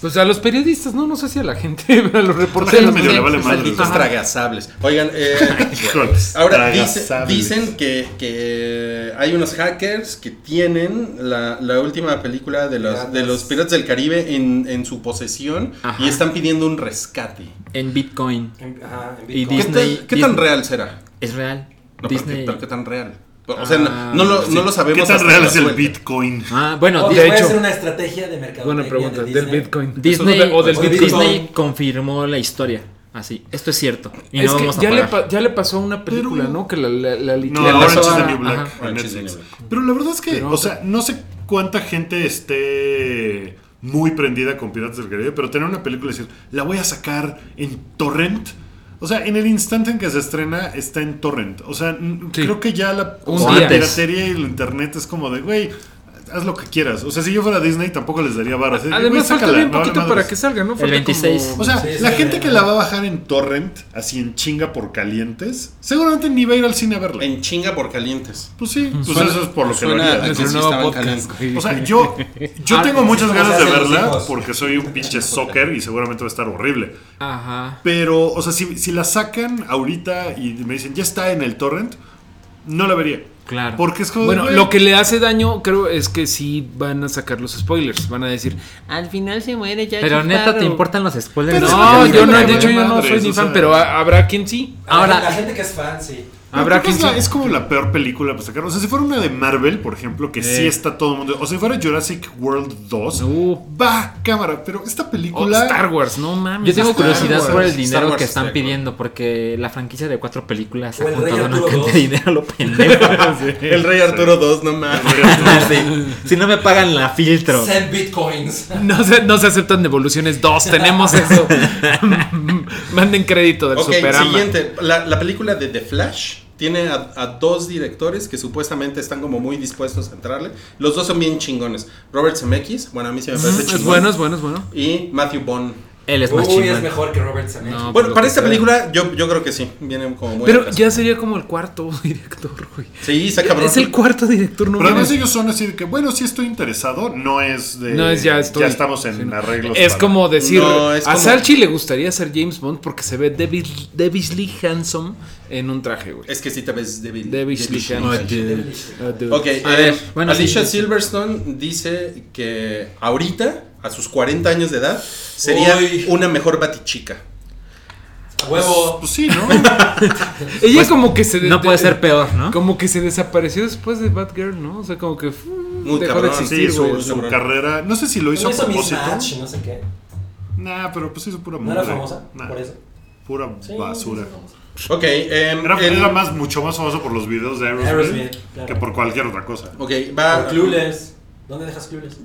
Pues a los periodistas, no, no sé si a la gente, pero a los reporteros. medio sí, le vale pues. Malditos tragasables. Oigan, eh, Híjoles, ahora dice- dicen que, que hay unos hackers que tienen la, la última película de los, Piratas. de los Piratas del Caribe en, en su posesión Ajá. y están pidiendo un rescate. En Bitcoin. En- ajá, en Y Bitcoin. ¿Qué, Disney- tan, qué tan real será? Es real. No, pero, Disney. qué, pero qué tan real. O sea, Ah, no, no lo, Sí. no lo sabemos. ¿Qué tan real es el. Bitcoin? Ah, bueno, de puede hecho- ser una estrategia de mercado. Buena pregunta, del Bitcoin. Disney, o del o Bitcoin. Disney confirmó la historia. Así, esto es cierto. Y es no que vamos a ya le, pagar. pa- ya le pasó a una película, Pero- ¿no? Que la, la, la No. Le Orange is the a- New Black ajá. Netflix. Pero la verdad es que, Pero- o sea, no sé cuánta gente esté muy prendida con Piratas del Caribe, pero tener una película y decir, la voy a sacar en torrent. O sea, en el instante en que se estrena, está en torrent. O sea, Sí. creo que ya la, o sea, la piratería y el internet es como de, güey, haz lo que quieras. O sea, si yo fuera Disney, tampoco les daría barras. Además, falta bien poquito para que salga, ¿no? Falta 26. como- O sea, Sí, la sí, gente sí. que la va a bajar en torrent, así en chinga por calientes, seguramente ni va a ir al cine a verla. En chinga por calientes. Pues sí, pues Suena- eso es por lo que lo haría. O sea, yo, yo Ah, tengo sí, muchas ganas de verla porque soy un pinche soccer y seguramente va a estar horrible. Ajá. Pero, o sea, si, si la sacan ahorita y me dicen ya está en el torrent, no la vería. Claro. Porque es como. Bueno, güey, lo que le hace daño, creo, es que sí van a sacar los spoilers. Van a decir, al final se muere ya. Pero neta, ¿te importan los spoilers? Pero No, yo no, de hecho yo no soy ni fan, pero ha- habrá quien sí. Ahora- la gente que es fan, sí. Habrá quien que es, sí. la- es como la peor película para sacar. O sea, si fuera una de Marvel, por ejemplo, que sí Eh. está todo el mundo. O si fuera Jurassic World 2, Uh. va, cámara. Pero esta Oh, película. Star Wars, no mames. Yo tengo Star curiosidad Wars. por el dinero Wars que está están pidiendo, porque la franquicia de cuatro películas ha juntado una cantidad de 2. dinero a lo pendejo. El Rey Arturo 2, no mames. Sí. Si no me pagan la filtro. Send bitcoins. No se, no se aceptan devoluciones dos, tenemos eso. Manden crédito del Ok, Superama. siguiente. La, la película de The Flash tiene a, a dos directores que supuestamente están como muy dispuestos a entrarle. Los dos son bien chingones. Robert Zemeckis, bueno, a mí sí me parece Es chingón. bueno, es bueno, es bueno. Y Matthew Bond. Él es más Uy, es mejor que Robert Zemeckis. No, Bueno, para esta sea. película yo, yo creo que sí. Viene como muy Pero ya sería como el cuarto director, güey. Sí, está cabrón. Es el cuarto director, no Pero además ellos son así de que, bueno, sí estoy interesado. No es de. No es ya estoy. Ya estamos en Sí, no. arreglos. Es para- como decir, No, es a Salchi le gustaría ser James Bond porque se ve Davis, Davisly handsome en un traje, güey. Es que sí te ves débil. Débil. handsome. Ah, dude. Ok, A eh, ver, bueno, Alicia sí, sí. Silverstone dice que ahorita, a sus 40 años de edad, sería Uy. una mejor batichica. A huevo. Pues sí, ¿no? Ella como que se... No puede de- ser peor, ¿no? Como que se desapareció después de Batgirl, ¿no? O sea, como que... Muy dejó cabrón, de sí, existir, su, güey. su carrera. No sé si lo hizo a propósito. No sé qué. Nah, pero pues hizo pura No era famosa Nah, por eso. Pura Sí, basura. sí, sí. Ok, em, Era, el- era más, mucho más famoso por los videos de Aerosmith, Aerosmith, claro. que por cualquier otra cosa. ok, va. Clueless. ¿Dónde dejas Clueless?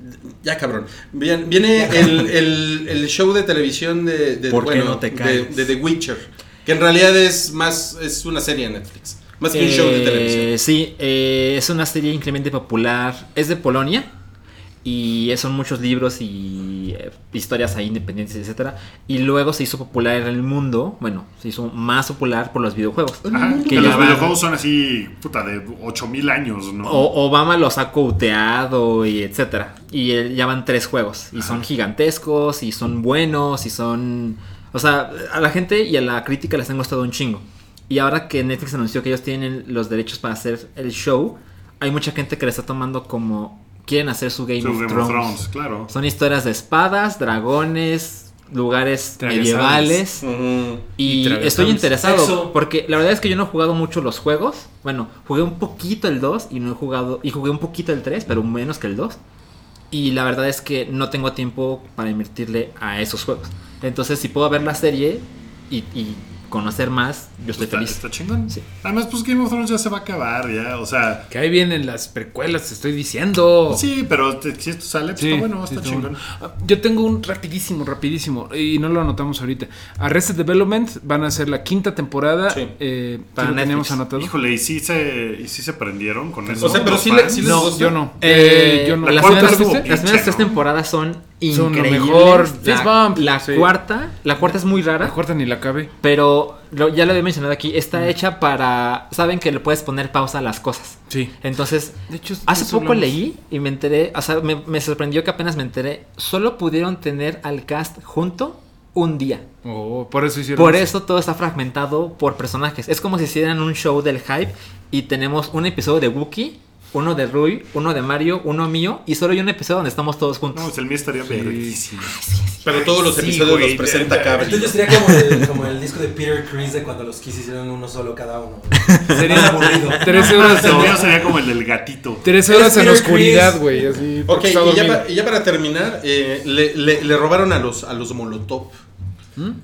Ya, cabrón. Bien, viene el, el- el show de televisión de, de- ¿Por qué bueno, no te de, de The Witcher. Que en realidad es más. Es una serie de Netflix. Más que un show de Eh, televisión. Sí, eh, es una serie increíblemente popular. Es de Polonia. Y son muchos libros y eh, historias ahí independientes, etcétera. Y luego se hizo popular en el mundo. Bueno, se hizo más popular por los videojuegos. Ajá, Que los van- videojuegos son así, puta, de 8000 años, ¿no? O- Obama los ha couteado y etcétera. Y eh, ya van tres juegos. Y son gigantescos, y son buenos, y son. O sea, a la gente y a la crítica les han gustado un chingo. Y ahora que Netflix anunció que ellos tienen los derechos para hacer el show, hay mucha gente que le está tomando como. Quieren hacer su Game, Su of, Game of Thrones. Claro. Son historias de espadas, dragones, lugares medievales. Y, estoy interesado porque la verdad es que yo no he jugado mucho los juegos. Bueno, jugué un poquito el 2 y no he jugado y jugué un poquito el 3, pero menos que el 2. Y la verdad es que no tengo tiempo para invertirle a esos juegos. Entonces, si puedo ver la serie y, y conocer más, yo estoy Está, feliz. está chingón. Sí. Además, pues Game of Thrones ya se va a acabar, ya. O sea, Que ahí vienen las precuelas, te estoy diciendo. sí, pero te- si esto sale, pues Sí, está bueno, está está chingón. bueno. Ah, Yo tengo un rapidísimo, rapidísimo, y no lo anotamos ahorita. Arrested Development van a ser la quinta temporada. Sí. Eh, Para ¿sí lo teníamos anotado? Híjole, ¿y sí, se, ¿y sí se prendieron con eso? O sea, pero ¿Los sí le- fans? sí les no, yo no. Eh, Eh, yo no. la las primeras, las primeras tres temporadas son Son lo increíbles. mejor. La, la cuarta, la cuarta es muy La rara. cuarta ni la cabe. Pero lo- ya lo había mencionado aquí, está hecha para... Saben que le puedes poner pausa a las cosas. Sí. Entonces, De hecho, hace poco hablamos. leí y me enteré, o sea, me, me sorprendió que apenas me enteré, solo pudieron tener al cast junto un día. Oh, por eso hicieron Por eso. eso todo está fragmentado por personajes. Es como si hicieran un show del hype y tenemos un episodio de Wookiee, uno de Rui, uno de Mario, uno mío y solo hay un episodio donde estamos todos juntos. No, pues el mío estaría verguísimo. Pero todos los Sí, episodios güey, los presenta Cabri. tuyo sería como el, como el disco de Peter Chris de cuando los Kiss hicieron uno solo cada uno. Sería aburrido. Tres horas, El mío en, sería como el del gatito. tres horas en Peter oscuridad, Chris. güey. Así. Ok, y ya, dormido. pa- y ya para terminar, eh, le, le- le robaron a los, a los Molotov.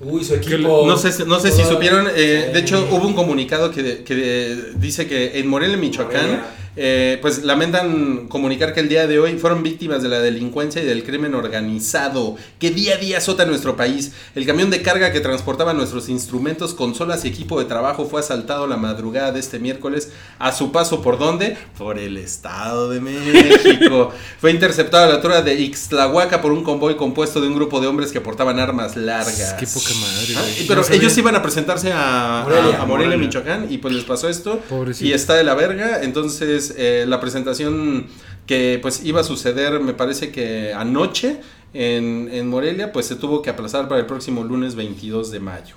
Uy, su equipo. No sé, si- no sé si supieron, eh, de hecho hubo un comunicado que, que dice que en Morelia, Michoacán, Morelia. Eh, pues lamentan comunicar que el día de hoy fueron víctimas de la delincuencia y del crimen organizado que día a día azota nuestro país. El camión de carga que transportaba nuestros instrumentos, consolas y equipo de trabajo fue asaltado la madrugada de este miércoles a su paso por dónde? Por el Estado de México. fue interceptado a la altura de Ixtlahuaca por un convoy compuesto de un grupo de hombres que portaban armas largas. Qué poca madre, Ah, Pero No ellos iban a presentarse a a- Morelia. a, Morelia, Morelia. Michoacán, y pues les pasó esto. Pobrecito. Y está de la verga. Entonces, eh, la presentación que pues iba a suceder, me parece que anoche en, en Morelia, pues se tuvo que aplazar para el próximo lunes 22 de mayo.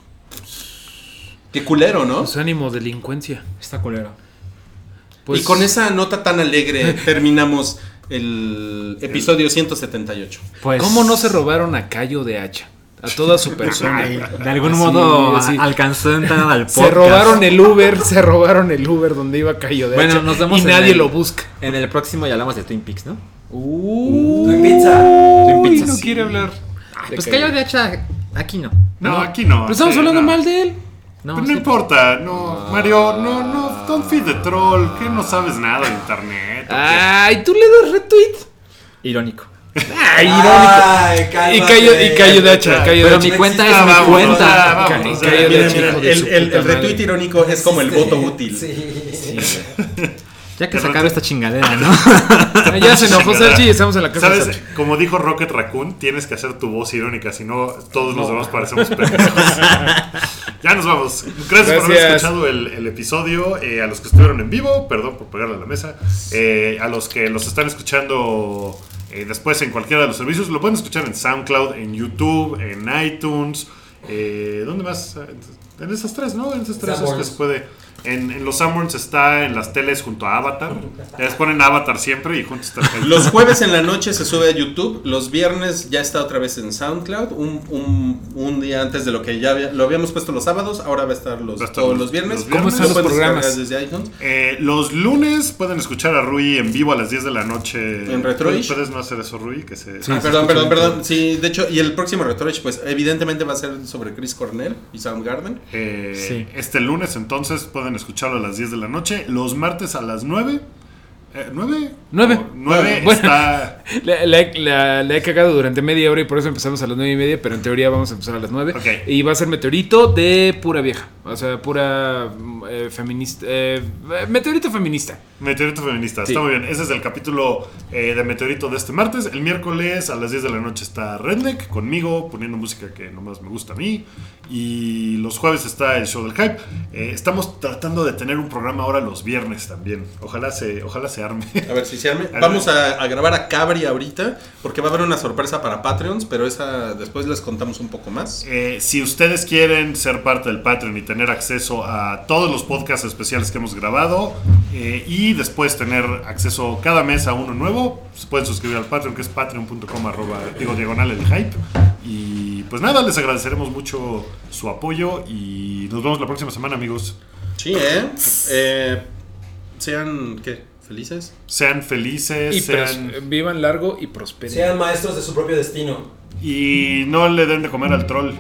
Qué culero, ¿no? Pues ánimo, delincuencia. Está culero. Pues- y con esa nota tan alegre terminamos el episodio 178. Pues, ¿Cómo no se robaron a Cayo de Hacha? A toda su persona. Ay, de algún Así, modo así. alcanzó a entrar al podcast. Se robaron el Uber, se robaron el Uber donde iba Cayo de Bueno, nos vemos y en nadie el- lo busca. En el próximo ya hablamos de Twin Peaks, ¿no? Twin Pizza. Twin Uy, Peaks, no sí. quiere hablar. de Pues Cayo. De hacha, aquí no. No, aquí no. Pero estamos sí, hablando no. mal de él. No, Pero no sí. importa, no, Mario, no, no, don't feed the troll, que no sabes nada de internet. Ay, tú le das retweet. Irónico. Ay, irónico. Ay, Y cálmate. Cayo, y Cayo de Hacha. Pero mi cuenta Ah, es mi vámonos, cuenta. de el, retweet irónico es como el voto útil. Sí. Ya que sacaron rato. esta chingadera, ¿no? Ah, Ya se enojó. Sergi y estamos en la casa ¿Sabes? Como dijo Rocket Raccoon, tienes que hacer tu voz irónica, si no, todos los demás parecemos pendejos. ya nos vamos. Gracias, por haber escuchado el, el episodio. eh, a los que estuvieron en vivo, perdón por pegarle a la mesa. eh, a los que los están escuchando eh, después en cualquiera de los servicios, lo pueden escuchar en SoundCloud, en YouTube, en iTunes. Eh, ¿Dónde más? En esas tres, ¿no? En esas tres es que Sanborns. se puede. En, en los Sanborns está en las teles junto a Avatar. Les ponen Avatar siempre y juntos está el Los jueves en la noche se sube a YouTube. Los viernes ya está otra vez en SoundCloud. Un, un- un día antes de lo que ya había- lo habíamos puesto los sábados. Ahora va a estar los, Va a estar todos los- los viernes. los viernes. ¿Cómo están los programas? Desde iTunes. Eh, los lunes pueden escuchar a Rui en vivo a las 10 de la noche. En Retroish. ¿Puedes no hacer eso, Rui? Que se... Ah, se perdón, perdón, perdón. Sí, de hecho, y el próximo Retroish, pues evidentemente va a ser sobre Chris Cornell y Soundgarden. Eh, Sí. Este lunes entonces pueden escucharlo a las 10 de la noche. Los martes a las 9. Eh, ¿Nueve? Nueve. No, nueve Bueno. está... Le, le- la- le he cagado durante media hora y por eso empezamos a las nueve y media, pero en teoría vamos a empezar a las nueve. Ok. Y va a ser meteorito de pura vieja. O sea, pura eh, feminista. eh, meteorito feminista. Meteorito Feminista, Sí. está muy bien. Ese es el capítulo eh, de Meteorito de este martes. El miércoles a las 10 de la noche está Redneck conmigo, poniendo música que nomás me gusta a mí. Y los jueves está el show del hype. Eh, estamos tratando de tener un programa ahora los viernes también. Ojalá se, ojalá se arme. A ver si se arme. Vamos a, a grabar a Ahorita, porque va a haber una sorpresa para Patreons, pero esa después les contamos un poco más. Eh, si ustedes quieren ser parte del Patreon y tener acceso a todos los podcasts especiales que hemos grabado eh, y después tener acceso cada mes a uno nuevo, se pueden suscribir al Patreon que es patreon.com arroba, digo diagonal el hype. Y pues nada, les agradeceremos mucho su apoyo y nos vemos la próxima semana amigos. Sí, ¿eh? Eh, sean, ¿qué? ¿Felices? Sean felices Y sean, vivan largo y prosperen. Sean maestros de su propio destino. y no le den de comer al troll.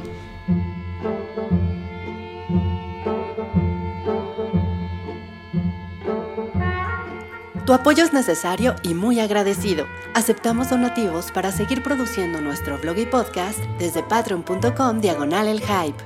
Tu apoyo es necesario y muy agradecido. Aceptamos donativos para seguir produciendo nuestro blog y podcast desde patreon.com diagonal el hype.